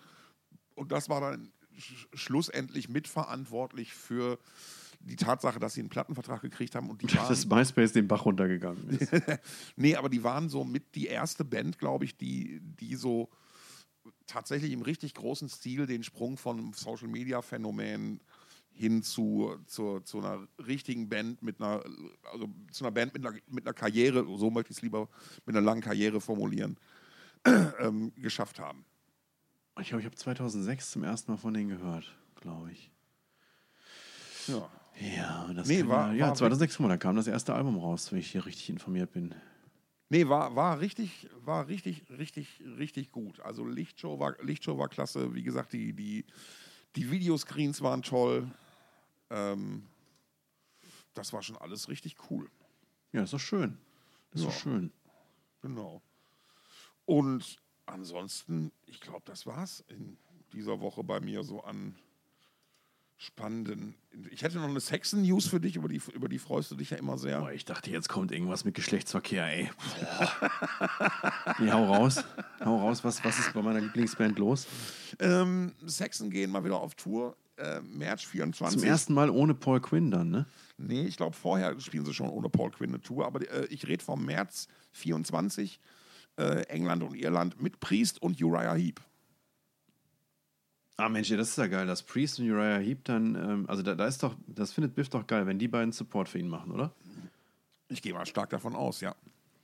und das war dann sch schlussendlich mitverantwortlich für die Tatsache, dass sie einen Plattenvertrag gekriegt haben und die waren, Dass MySpace den Bach runtergegangen ist. Nee, aber die waren so mit die erste Band, glaube ich, die, die so tatsächlich im richtig großen Stil den Sprung von Social Media Phänomen hin zu, zu, zu einer richtigen Band mit einer, also zu einer Band mit einer, mit einer Karriere, so möchte ich es lieber mit einer langen Karriere formulieren, ähm, geschafft haben. Ich glaube, ich habe 2006 zum ersten Mal von denen gehört, glaube ich. Ja. Ja, das Nee, war- ja, ja war 2006, guck mal, da kam das erste Album raus, wenn ich hier richtig informiert bin. Nee, war, war richtig, war richtig, richtig, richtig gut. Also Lichtshow war, Lichtshow war klasse. Wie gesagt, die, die, die Videoscreens waren toll. Ähm, das war schon alles richtig cool. Ja, ist doch schön. Das ist Ja. doch schön. Genau. Und ansonsten, ich glaube, das war's in dieser Woche bei mir so an spannenden. Ich hätte noch eine Sexen-News für dich, über die, über die freust du dich ja immer sehr. Boah, ich dachte, jetzt kommt irgendwas mit Geschlechtsverkehr, ey. Nee, hau raus. Hau raus, was, was ist bei meiner Lieblingsband los? Ähm, Sexen gehen mal wieder auf Tour. Äh, März 24. Zum ersten Mal ohne Paul Quinn dann, ne? Nee, ich glaube, vorher spielen sie schon ohne Paul Quinn eine Tour. Aber äh, ich rede vom März 24. Äh, England und Irland mit Priest und Uriah Heep. Ah, Mensch, das ist ja geil, dass Priest und Uriah Heep dann, ähm, also da, da ist doch, das findet Biff doch geil, wenn die beiden Support für ihn machen, oder? Ich gehe mal stark davon aus, ja.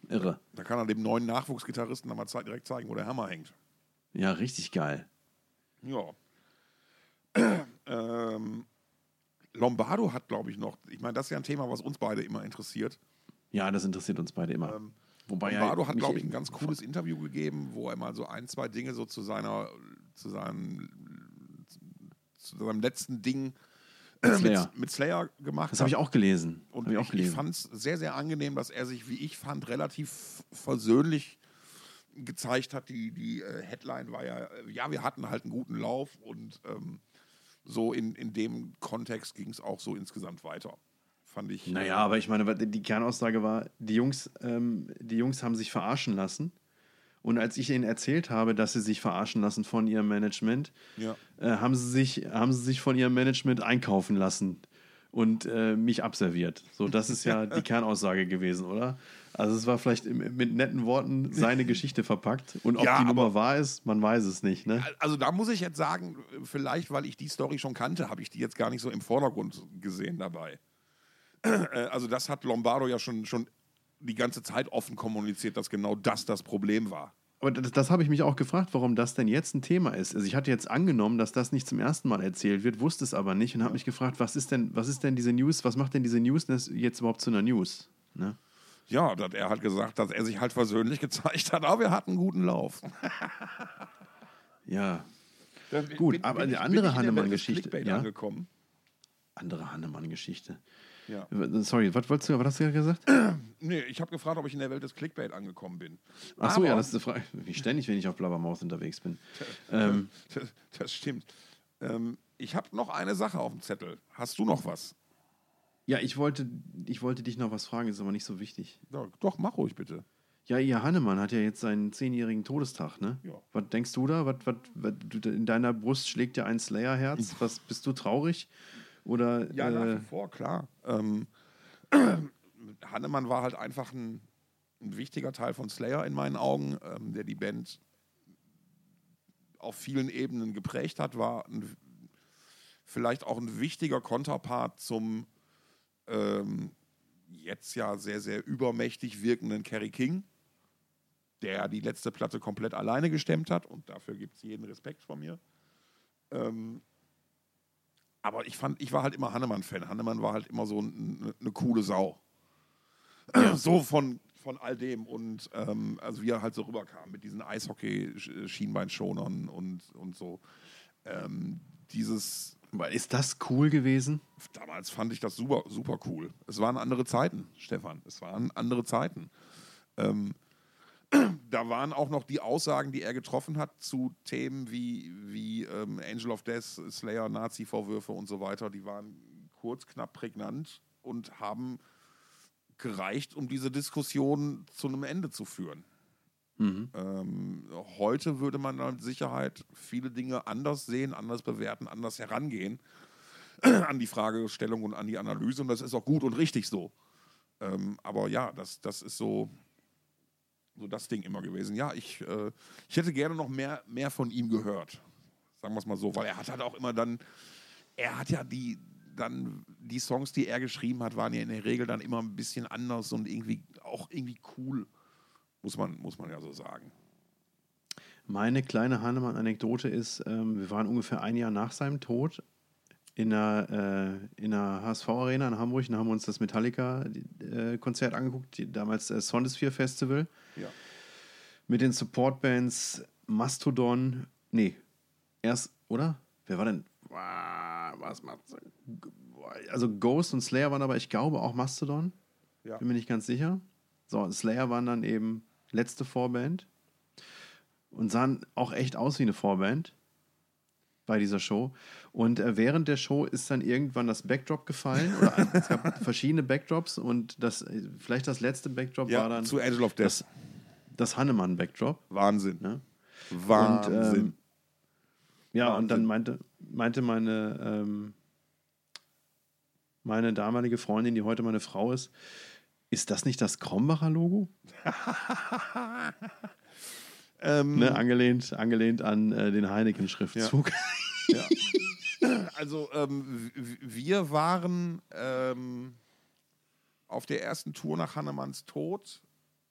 Irre. Da kann er dem neuen Nachwuchsgitarristen dann mal direkt zeigen, wo der Hammer hängt. Ja, richtig geil. Ja. ähm, Lombardo hat, glaube ich, noch, ich meine, das ist ja ein Thema, was uns beide immer interessiert. Ja, das interessiert uns beide immer. Wobei ja Lombardo hat, glaube ich, ein ganz cooles Interview gegeben, wo er mal so ein, zwei Dinge so zu seiner, zu seinem, zu seinem letzten Ding Mit Slayer. mit, mit Slayer gemacht Das habe ich auch gelesen. Und ich auch ich, fand es sehr, sehr angenehm, dass er sich, wie ich fand, relativ versöhnlich gezeigt hat. Die, die äh, Headline war ja, äh, ja, wir hatten halt einen guten Lauf und ähm, so in, in dem Kontext ging es auch so insgesamt weiter. Fand ich. Naja, aber ich meine, die Kernaussage war, die Jungs, ähm, die Jungs haben sich verarschen lassen. Und als ich ihnen erzählt habe, dass sie sich verarschen lassen von ihrem Management, Ja. äh, haben, sie sich, haben sie sich von ihrem Management einkaufen lassen und äh, mich abserviert. So, das ist ja die Kernaussage gewesen, oder? Also es war vielleicht mit netten Worten seine Geschichte verpackt. Und ob Ja, die Nummer aber- wahr ist, man weiß es nicht. Ne? Also da muss ich jetzt sagen, vielleicht, weil ich die Story schon kannte, habe ich die jetzt gar nicht so im Vordergrund gesehen dabei. Äh, Also das hat Lombardo ja schon, schon die ganze Zeit offen kommuniziert, dass genau das das Problem war. Aber das, das habe ich mich auch gefragt, warum das denn jetzt ein Thema ist. Also ich hatte jetzt angenommen, dass das nicht zum ersten Mal erzählt wird, wusste es aber nicht und habe mich gefragt, was ist denn, was ist denn diese News, was macht denn diese News jetzt überhaupt zu einer News? Ne? Ja, dass er hat gesagt, dass er sich halt versöhnlich gezeigt hat, aber wir hatten einen guten Lauf. Ja, Gut, aber die andere Hannemann-Geschichte, ja? angekommen. andere Hannemann-Geschichte. Ja. Sorry, was wolltest du, was hast du gesagt? Nee, ich habe gefragt, ob ich in der Welt des Clickbait angekommen bin. Ach so, Aber- ja, das ist eine Frage. Wie ständig, wenn ich auf Blabbermouth unterwegs bin. Ähm, Das, das stimmt. Ähm, ich habe noch eine Sache auf dem Zettel. Hast du noch was? ja, ich wollte, ich wollte dich noch was fragen, ist aber nicht so wichtig. Ja, doch, mach ruhig bitte. Ja, ihr Hannemann hat ja jetzt seinen zehnjährigen Todestag, ne? Ja. Was denkst du da? Was, was, was, in deiner Brust schlägt ja ein Slayer-Herz. Was, bist du traurig? Oder, Ja, nach äh, wie vor, klar. Ähm, Hannemann war halt einfach ein, ein wichtiger Teil von Slayer in meinen Augen, ähm, der die Band auf vielen Ebenen geprägt hat, war ein, vielleicht auch ein wichtiger Konterpart zum ähm, jetzt ja sehr, sehr übermächtig wirkenden Kerry King, der die letzte Platte komplett alleine gestemmt hat und dafür gibt es jeden Respekt von mir. Ähm, aber ich fand, ich war halt immer Hannemann-Fan. Hannemann war halt immer so eine ne coole Sau. So von, von all dem und ähm, also wie er halt so rüberkam mit diesen Eishockey-Schienbeinschonern und, und so. Ähm, dieses, ist das cool gewesen? damals fand ich das super, super cool. Es waren andere Zeiten, Stefan. Es waren andere Zeiten. Ähm, da waren auch noch die Aussagen, die er getroffen hat zu Themen wie, wie ähm, Angel of Death, Slayer, Nazi-Vorwürfe und so weiter, die waren kurz, knapp, prägnant und haben gereicht, um diese Diskussion zu einem Ende zu führen. Ähm, heute würde man mit Sicherheit viele Dinge anders sehen, anders bewerten, anders herangehen an die Fragestellung und an die Analyse. Und das ist auch gut und richtig so. Ähm, aber ja, das, das ist so, so das Ding immer gewesen. Ja, ich, äh, ich hätte gerne noch mehr, mehr von ihm gehört. Sagen wir es mal so, weil er hat halt auch immer dann, er hat ja die, dann, die Songs, die er geschrieben hat, waren ja in der Regel dann immer ein bisschen anders und irgendwie auch irgendwie cool. Muss man, muss man ja so sagen. Meine kleine Hannemann-Anekdote ist, ähm, wir waren ungefähr ein Jahr nach seinem Tod in der, äh, in der HSV-Arena in Hamburg und haben uns das Metallica-Konzert angeguckt, die, damals äh, Sondisphere Festival. Ja. Mit den Supportbands Mastodon. Nee, erst, oder? Wer war denn? Was macht Also Ghost und Slayer waren aber, ich glaube, auch Mastodon. Ja. Bin mir nicht ganz sicher. So, Slayer waren dann eben letzte Vorband und sahen auch echt aus wie eine Vorband bei dieser Show. Und äh, während der Show ist dann irgendwann das Backdrop gefallen. Oder es gab verschiedene Backdrops und das, äh, vielleicht das letzte Backdrop Ja, war dann zu Angel of Death. das, das Hannemann-Backdrop. Wahnsinn. Ne? Wahnsinn. Und, ähm, Ja, und dann meinte, meinte meine, ähm, meine damalige Freundin, die heute meine Frau ist, ist das nicht das Krombacher Logo? ähm, Ne, angelehnt, angelehnt an äh, den Heineken-Schriftzug. Ja. Also ähm, wir waren ähm, auf der ersten Tour nach Hannemanns Tod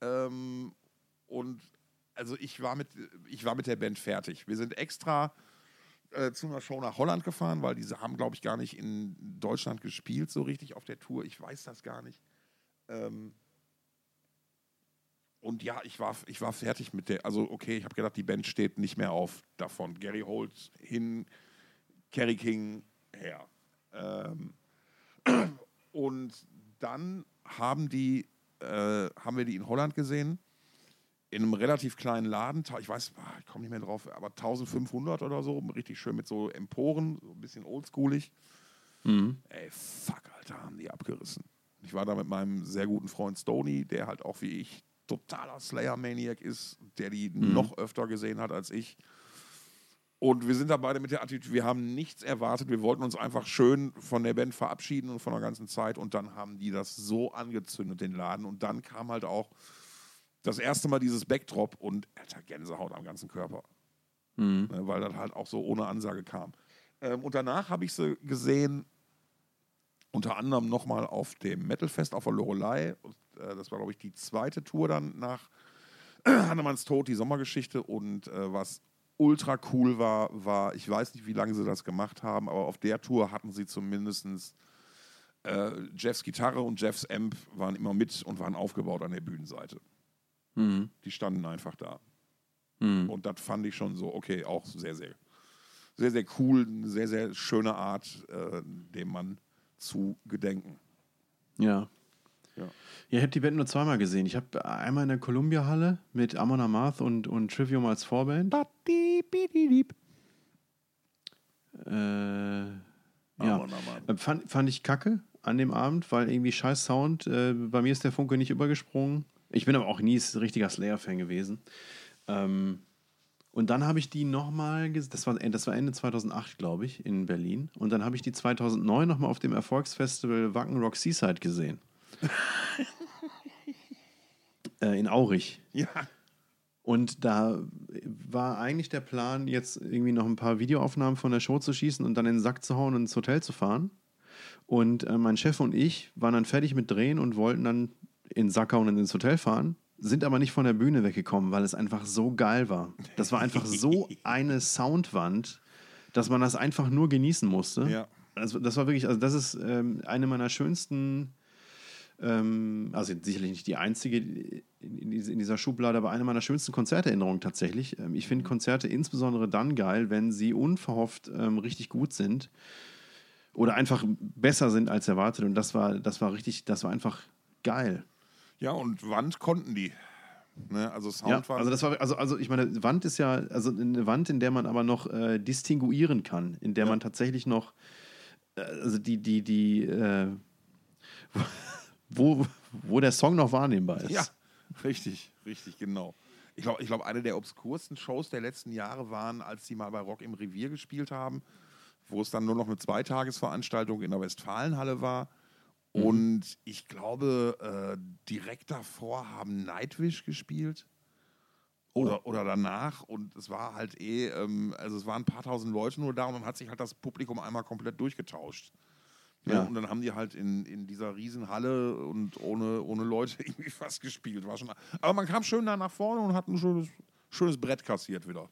ähm, und also ich war mit ich war mit der Band fertig. Wir sind extra äh, zu einer Show nach Holland gefahren, weil diese haben glaube ich gar nicht in Deutschland gespielt so richtig auf der Tour. Ich weiß das gar nicht. Ähm, und ja, ich war, ich war fertig mit der. Also, okay, ich habe gedacht, die Band steht nicht mehr auf davon. Gary Holt hin, Kerry King her. Ähm, und dann haben die, äh, haben wir die in Holland gesehen, in einem relativ kleinen Laden. Ich weiß, ah, ich komme nicht mehr drauf, aber 1500 oder so, richtig schön mit so Emporen, so ein bisschen oldschoolig. Mhm. Ey, fuck, Alter, haben die abgerissen. Ich war da mit meinem sehr guten Freund Stony, der halt auch wie ich totaler Slayer-Maniac ist, der die noch öfter gesehen hat als ich. Und wir sind da beide mit der Attitüde, wir haben nichts erwartet, wir wollten uns einfach schön von der Band verabschieden und von der ganzen Zeit und dann haben die das so angezündet, den Laden. Und dann kam halt auch das erste Mal dieses Backdrop und alter Gänsehaut am ganzen Körper Mhm. ne, weil das halt auch so ohne Ansage kam. Ähm, und danach habe ich sie gesehen, unter anderem nochmal auf dem Metalfest auf der Lorelei. Und, äh, das war, glaube ich, die zweite Tour dann nach Hannemanns Tod, die Sommergeschichte. Und äh, was ultra cool war, war, ich weiß nicht, wie lange sie das gemacht haben, aber auf der Tour hatten sie zumindest äh, Jeffs Gitarre und Jeffs Amp waren immer mit und waren aufgebaut an der Bühnenseite. Mhm. Die standen einfach da. Mhm. Und das fand ich schon so, okay, auch sehr, sehr, sehr, sehr cool, eine sehr, sehr schöne Art, äh, dem Mann zu gedenken. Ja. Ja. Ja, ich habe die Band nur zweimal gesehen. Ich habe einmal in der Columbia-Halle mit Amon Amarth und, und Trivium als Vorband. Äh, ja. Äh, Fand, fand ich kacke an dem Abend, weil irgendwie scheiß Sound. Äh, bei mir ist der Funke nicht übergesprungen. Ich bin aber auch nie ein richtiger Slayer-Fan gewesen. Ähm, und dann habe ich die nochmal, das war, das war Ende 2008, glaube ich, in Berlin. Und dann habe ich die 2009 nochmal auf dem Erfolgsfestival Wacken Rock Seaside gesehen. äh, in Aurich. Ja, Und da war eigentlich der Plan, jetzt irgendwie noch ein paar Videoaufnahmen von der Show zu schießen und dann in den Sack zu hauen und ins Hotel zu fahren. Und äh, mein Chef und ich waren dann fertig mit Drehen und wollten dann in den Sack hauen und ins Hotel fahren, sind aber nicht von der Bühne weggekommen, weil es einfach so geil war. Das war einfach so eine Soundwand, dass man das einfach nur genießen musste. Ja. Also das war wirklich, also das ist ähm, eine meiner schönsten ähm, also sicherlich nicht die einzige in, in, diese- in dieser Schublade, aber eine meiner schönsten Konzerterinnerungen tatsächlich. Ähm, ich finde Konzerte insbesondere dann geil, wenn sie unverhofft ähm, richtig gut sind oder einfach besser sind als erwartet. Und das war, das war richtig, das war einfach geil. Ja, und Wand konnten die. Ne? Also Sound Ja, war. also das war, also, also ich meine, Wand ist ja, also eine Wand, in der man aber noch äh, distinguieren kann, in der Ja. man tatsächlich noch, äh, also die, die, die, äh, wo, wo der Song noch wahrnehmbar ist. ja, richtig, richtig, genau. Ich glaube, ich glaub, eine der obskursten Shows der letzten Jahre waren, als die mal bei Rock im Revier gespielt haben, wo es dann nur noch eine Zweitagesveranstaltung in der Westfalenhalle war. Und ich glaube, äh, direkt davor haben Nightwish gespielt. Oder, oder danach. Und es war halt eh, ähm, also es waren ein paar tausend Leute nur da und dann hat sich halt das Publikum einmal komplett durchgetauscht. Ja. Ja. Und dann haben die halt in, in dieser Riesenhalle und ohne, ohne Leute irgendwie fast gespielt. War schon, aber man kam schön da nach vorne und hat ein schönes, schönes Brett kassiert wieder.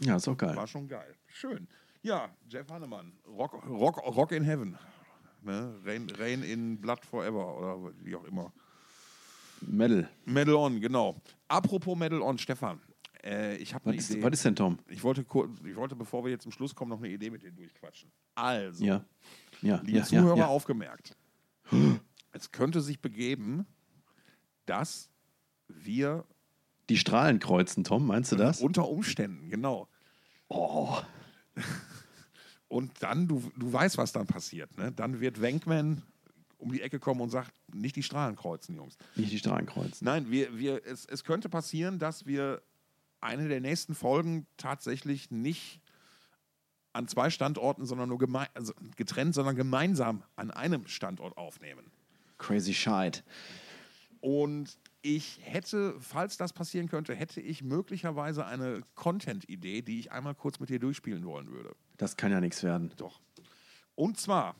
Ja, ist auch geil. War schon geil. Schön. Ja, Jeff Hannemann, Rock, Rock, Rock in Heaven. Ne? Rain, Rain in Blood Forever oder wie auch immer. Metal. Medal On, genau. Apropos Medal On, Stefan. Äh, ich habe Was eine ist, Idee. was ist denn, Tom? Ich wollte, ich wollte, bevor wir jetzt zum Schluss kommen, noch eine Idee mit dir durchquatschen. Also, Ja. Ja, liebe ja, Zuhörer, ja. aufgemerkt. Es könnte sich begeben, dass wir Die Strahlen kreuzen, Tom, meinst du das? unter Umständen, genau. Oh. Und dann, du, du weißt, was dann passiert. Ne? Dann wird Wenkman um die Ecke kommen und sagt, nicht die Strahlen kreuzen, Jungs. Nicht die Strahlen kreuzen. Nein, wir, wir, es, es könnte passieren, dass wir eine der nächsten Folgen tatsächlich nicht an zwei Standorten, sondern nur also getrennt, sondern gemeinsam an einem Standort aufnehmen. Crazy Shite. Und ich hätte, falls das passieren könnte, hätte ich möglicherweise eine Content-Idee, die ich einmal kurz mit dir durchspielen wollen würde. Das kann ja nichts werden. Doch. Und zwar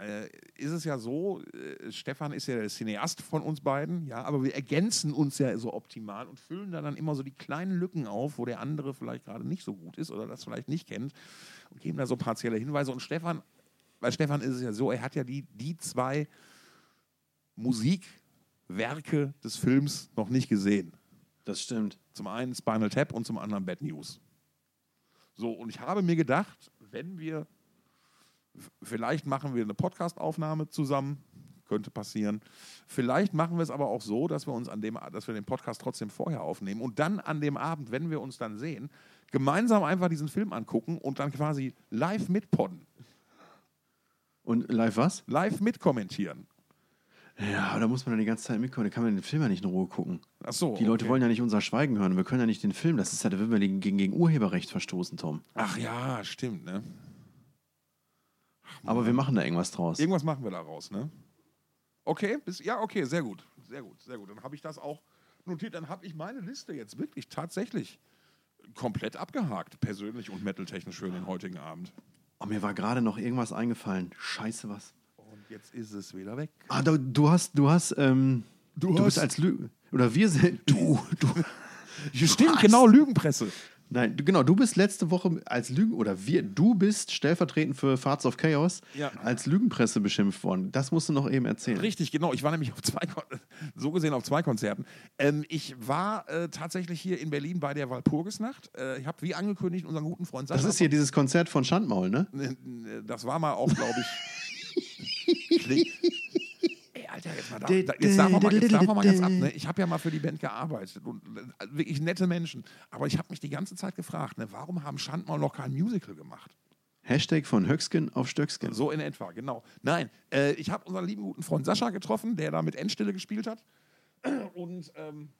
äh, ist es ja so, äh, Stefan ist ja der Cineast von uns beiden, ja, aber wir ergänzen uns ja so optimal und füllen da dann immer so die kleinen Lücken auf, wo der andere vielleicht gerade nicht so gut ist oder das vielleicht nicht kennt und geben da so partielle Hinweise. Und Stefan, bei Stefan ist es ja so, er hat ja die, die zwei Musikwerke des Films noch nicht gesehen. Das stimmt. Zum einen Spinal Tap und zum anderen Bad News. So, und ich habe mir gedacht, wenn wir, vielleicht machen wir eine Podcast-Aufnahme zusammen, könnte passieren. Vielleicht machen wir es aber auch so, dass wir uns an dem, dass wir den Podcast trotzdem vorher aufnehmen und dann an dem Abend, wenn wir uns dann sehen, gemeinsam einfach diesen Film angucken und dann quasi live mitpodden, Und live was? live mitkommentieren. Ja, aber da muss man dann die ganze Zeit mitkommen. Da kann man den Film ja nicht in Ruhe gucken. Ach so. Die Leute okay. wollen ja nicht unser Schweigen hören. Wir können ja nicht den Film. Das ist ja, da würden wir gegen, gegen Urheberrecht verstoßen, Tom. Ach ja, stimmt, ne? Aber wir machen da irgendwas draus. Irgendwas machen wir daraus, ne? Okay, bis, ja, okay, sehr gut. Sehr gut, sehr gut. Dann habe ich das auch notiert. Dann habe ich meine Liste jetzt wirklich tatsächlich komplett abgehakt, persönlich und metaltechnisch für den heutigen Abend. Oh, mir war gerade noch irgendwas eingefallen. Scheiße, was? Jetzt ist es wieder weg. Ah, du, du hast, du hast, ähm, Du du, hast- bist als Lü oder wir sind, du, du, Stimmt, hast- genau, Lügenpresse. nein, du, genau, du bist letzte Woche als Lügen, oder wir, du bist stellvertretend für Farts of Chaos Ja. als Lügenpresse beschimpft worden. Das musst du noch eben erzählen. Richtig, genau. Ich war nämlich auf zwei, so gesehen auf zwei Konzerten. Ähm, ich war äh, tatsächlich hier in Berlin bei der Walpurgisnacht. Äh, ich habe, wie angekündigt, unseren guten Freund Sascha. Das ist hier dieses Konzert von Schandmaul, ne? Das war mal auch, glaube ich. Kling- Ey, Alter, jetzt, mal da, jetzt, darf man mal, jetzt darf man mal ganz ab. Ne? Ich habe ja mal für die Band gearbeitet und äh, wirklich nette Menschen. Aber ich habe mich die ganze Zeit gefragt, ne, warum haben Schandmaul noch kein Musical gemacht? Hashtag von Höcksken auf Stöcksken. So in etwa, genau. Nein, äh, ich habe unseren lieben guten Freund Sascha getroffen, der da mit Endstille gespielt hat. Und ähm,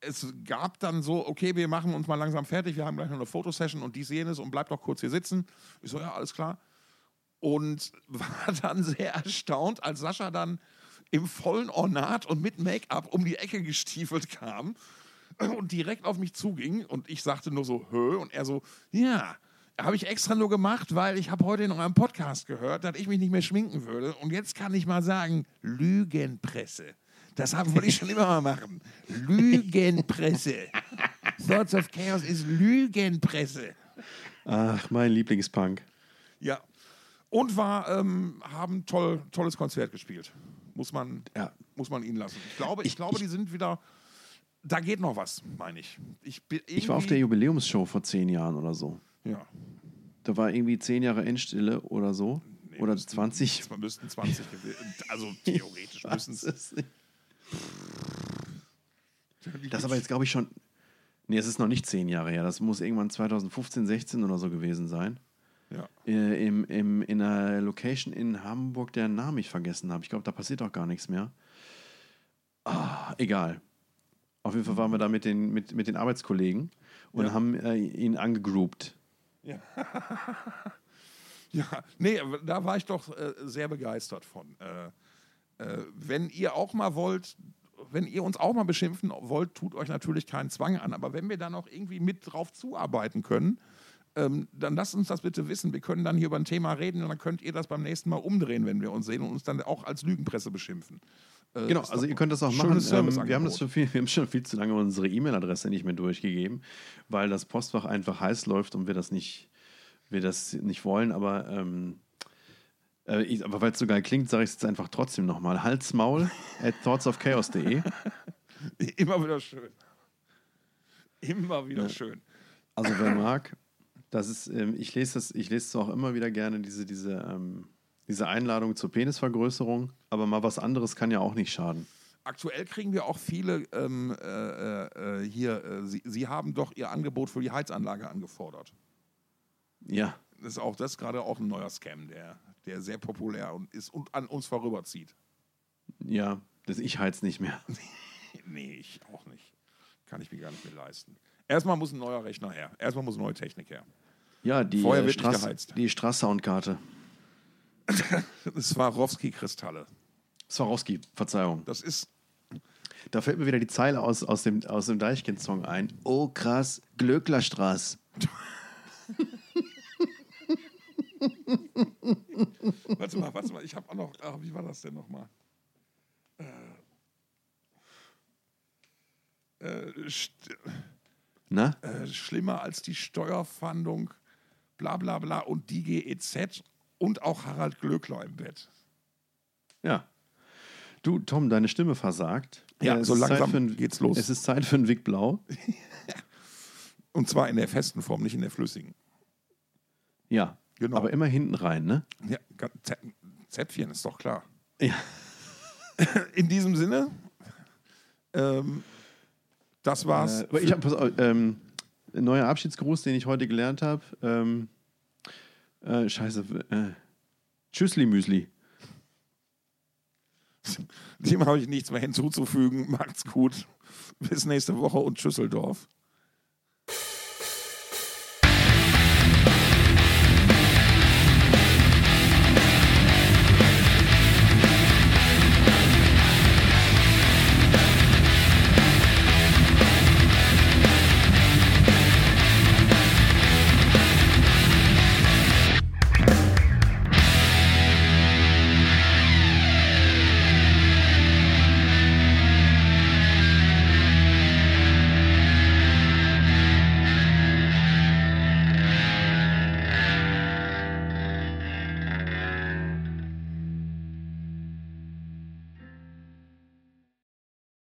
es gab dann so, okay, wir machen uns mal langsam fertig, wir haben gleich noch eine Fotosession und dies, jenes und bleib doch kurz hier sitzen. Ich so, ja, alles klar. Und war dann sehr erstaunt, als Sascha dann im vollen Ornat und mit Make-up um die Ecke gestiefelt kam und direkt auf mich zuging. Und ich sagte nur so, hö? Und er so, ja, habe ich extra nur gemacht, weil ich habe heute in eurem Podcast gehört, dass ich mich nicht mehr schminken würde. Und jetzt kann ich mal sagen, Lügenpresse. Das wollte ich schon immer mal machen. Lügenpresse. Thoughts of Chaos ist Lügenpresse. Ach, mein Lieblingspunk. Ja. Und war, ähm, haben toll, tolles Konzert gespielt. Muss man, Ja. muss man ihnen lassen. Ich glaube, ich, Ich- glaube ich- die sind wieder. Da geht noch was, meine ich. Ich, Ich war auf der Jubiläumsshow vor zehn Jahren oder so. Ja. Da war irgendwie zehn Jahre Endstille oder so. Nee, oder müssten- 20. Es müssten 20 gewesen. Also theoretisch müssen es. Das ist aber jetzt, glaube ich, schon. Nee, es ist noch nicht zehn Jahre her. Das muss irgendwann 2015, 16 oder so gewesen sein. Ja. Äh, im, im, in einer Location in Hamburg, deren Namen ich vergessen habe. Ich glaube, da passiert auch gar nichts mehr. Ah, egal. Auf jeden Fall waren wir da mit den, mit, mit den Arbeitskollegen und Ja. haben äh, ihn angegroupt. Ja, nee, da war ich doch äh, sehr begeistert von. Äh, äh, wenn ihr auch mal wollt, wenn ihr uns auch mal beschimpfen wollt, tut euch natürlich keinen Zwang an. Aber wenn wir da noch irgendwie mit drauf zuarbeiten können, ähm, dann lasst uns das bitte wissen. Wir können dann hier über ein Thema reden und dann könnt ihr das beim nächsten Mal umdrehen, wenn wir uns sehen und uns dann auch als Lügenpresse beschimpfen. Äh, Genau, also ihr könnt das auch machen. Ähm, wir, haben das schon viel, wir haben schon viel zu lange unsere E-Mail-Adresse nicht mehr durchgegeben, weil das Postfach einfach heiß läuft und wir das nicht, wir das nicht wollen. Aber, ähm, äh, ich, aber weil es so geil klingt, sage ich es jetzt einfach trotzdem nochmal. Halsmaul at thoughtsofchaos.de. Immer wieder schön. Immer wieder schön. Also wer mag, das ist, ähm, ich lese das, ich lese es auch immer wieder gerne, diese, diese, ähm, diese Einladung zur Penisvergrößerung, aber mal was anderes kann ja auch nicht schaden. Aktuell kriegen wir auch viele ähm, äh, äh, hier, äh, Sie, Sie haben doch Ihr Angebot für die Heizanlage angefordert. Ja, Das ist auch das ist gerade auch ein neuer Scam, der, der sehr populär und ist und an uns vorüberzieht. ja, das ich heiz nicht mehr. Nee, ich auch nicht. Kann ich mir gar nicht mehr leisten. Erstmal muss ein neuer Rechner her. Erstmal muss neue Technik her. Ja, die, Vorher äh, wird nicht Strass, geheizt. die Straßsoundkarte. Swarovski-Kristalle. Swarovski, Verzeihung. Das ist, Da fällt mir wieder die Zeile aus, aus dem, aus dem Deichkind-Song ein. Oh krass, Glöcklerstraß. warte mal, warte mal, ich habe auch noch, ah, wie war das denn nochmal? Äh, äh, Na? äh, schlimmer als die Steuerfahndung, bla bla bla und die GEZ und auch Harald Glöckler im Bett. Ja. Du, Tom, deine Stimme versagt. Ja, es so langsam ein- geht's los. Es ist Zeit für einen Wick Blau. Und zwar in der festen Form, nicht in der flüssigen. Ja. Genau. Aber immer hinten rein, ne? Ja, Z- Zäpfchen ist doch klar. Ja. In diesem Sinne, ähm, das war's. Äh, aber ich hab, pass auf, ähm, neuer Abschiedsgruß, den ich heute gelernt habe. Ähm, äh, scheiße. Äh, Tschüssli Müsli. Dem habe ich nichts mehr hinzuzufügen. Macht's gut. Bis nächste Woche und Schüsseldorf.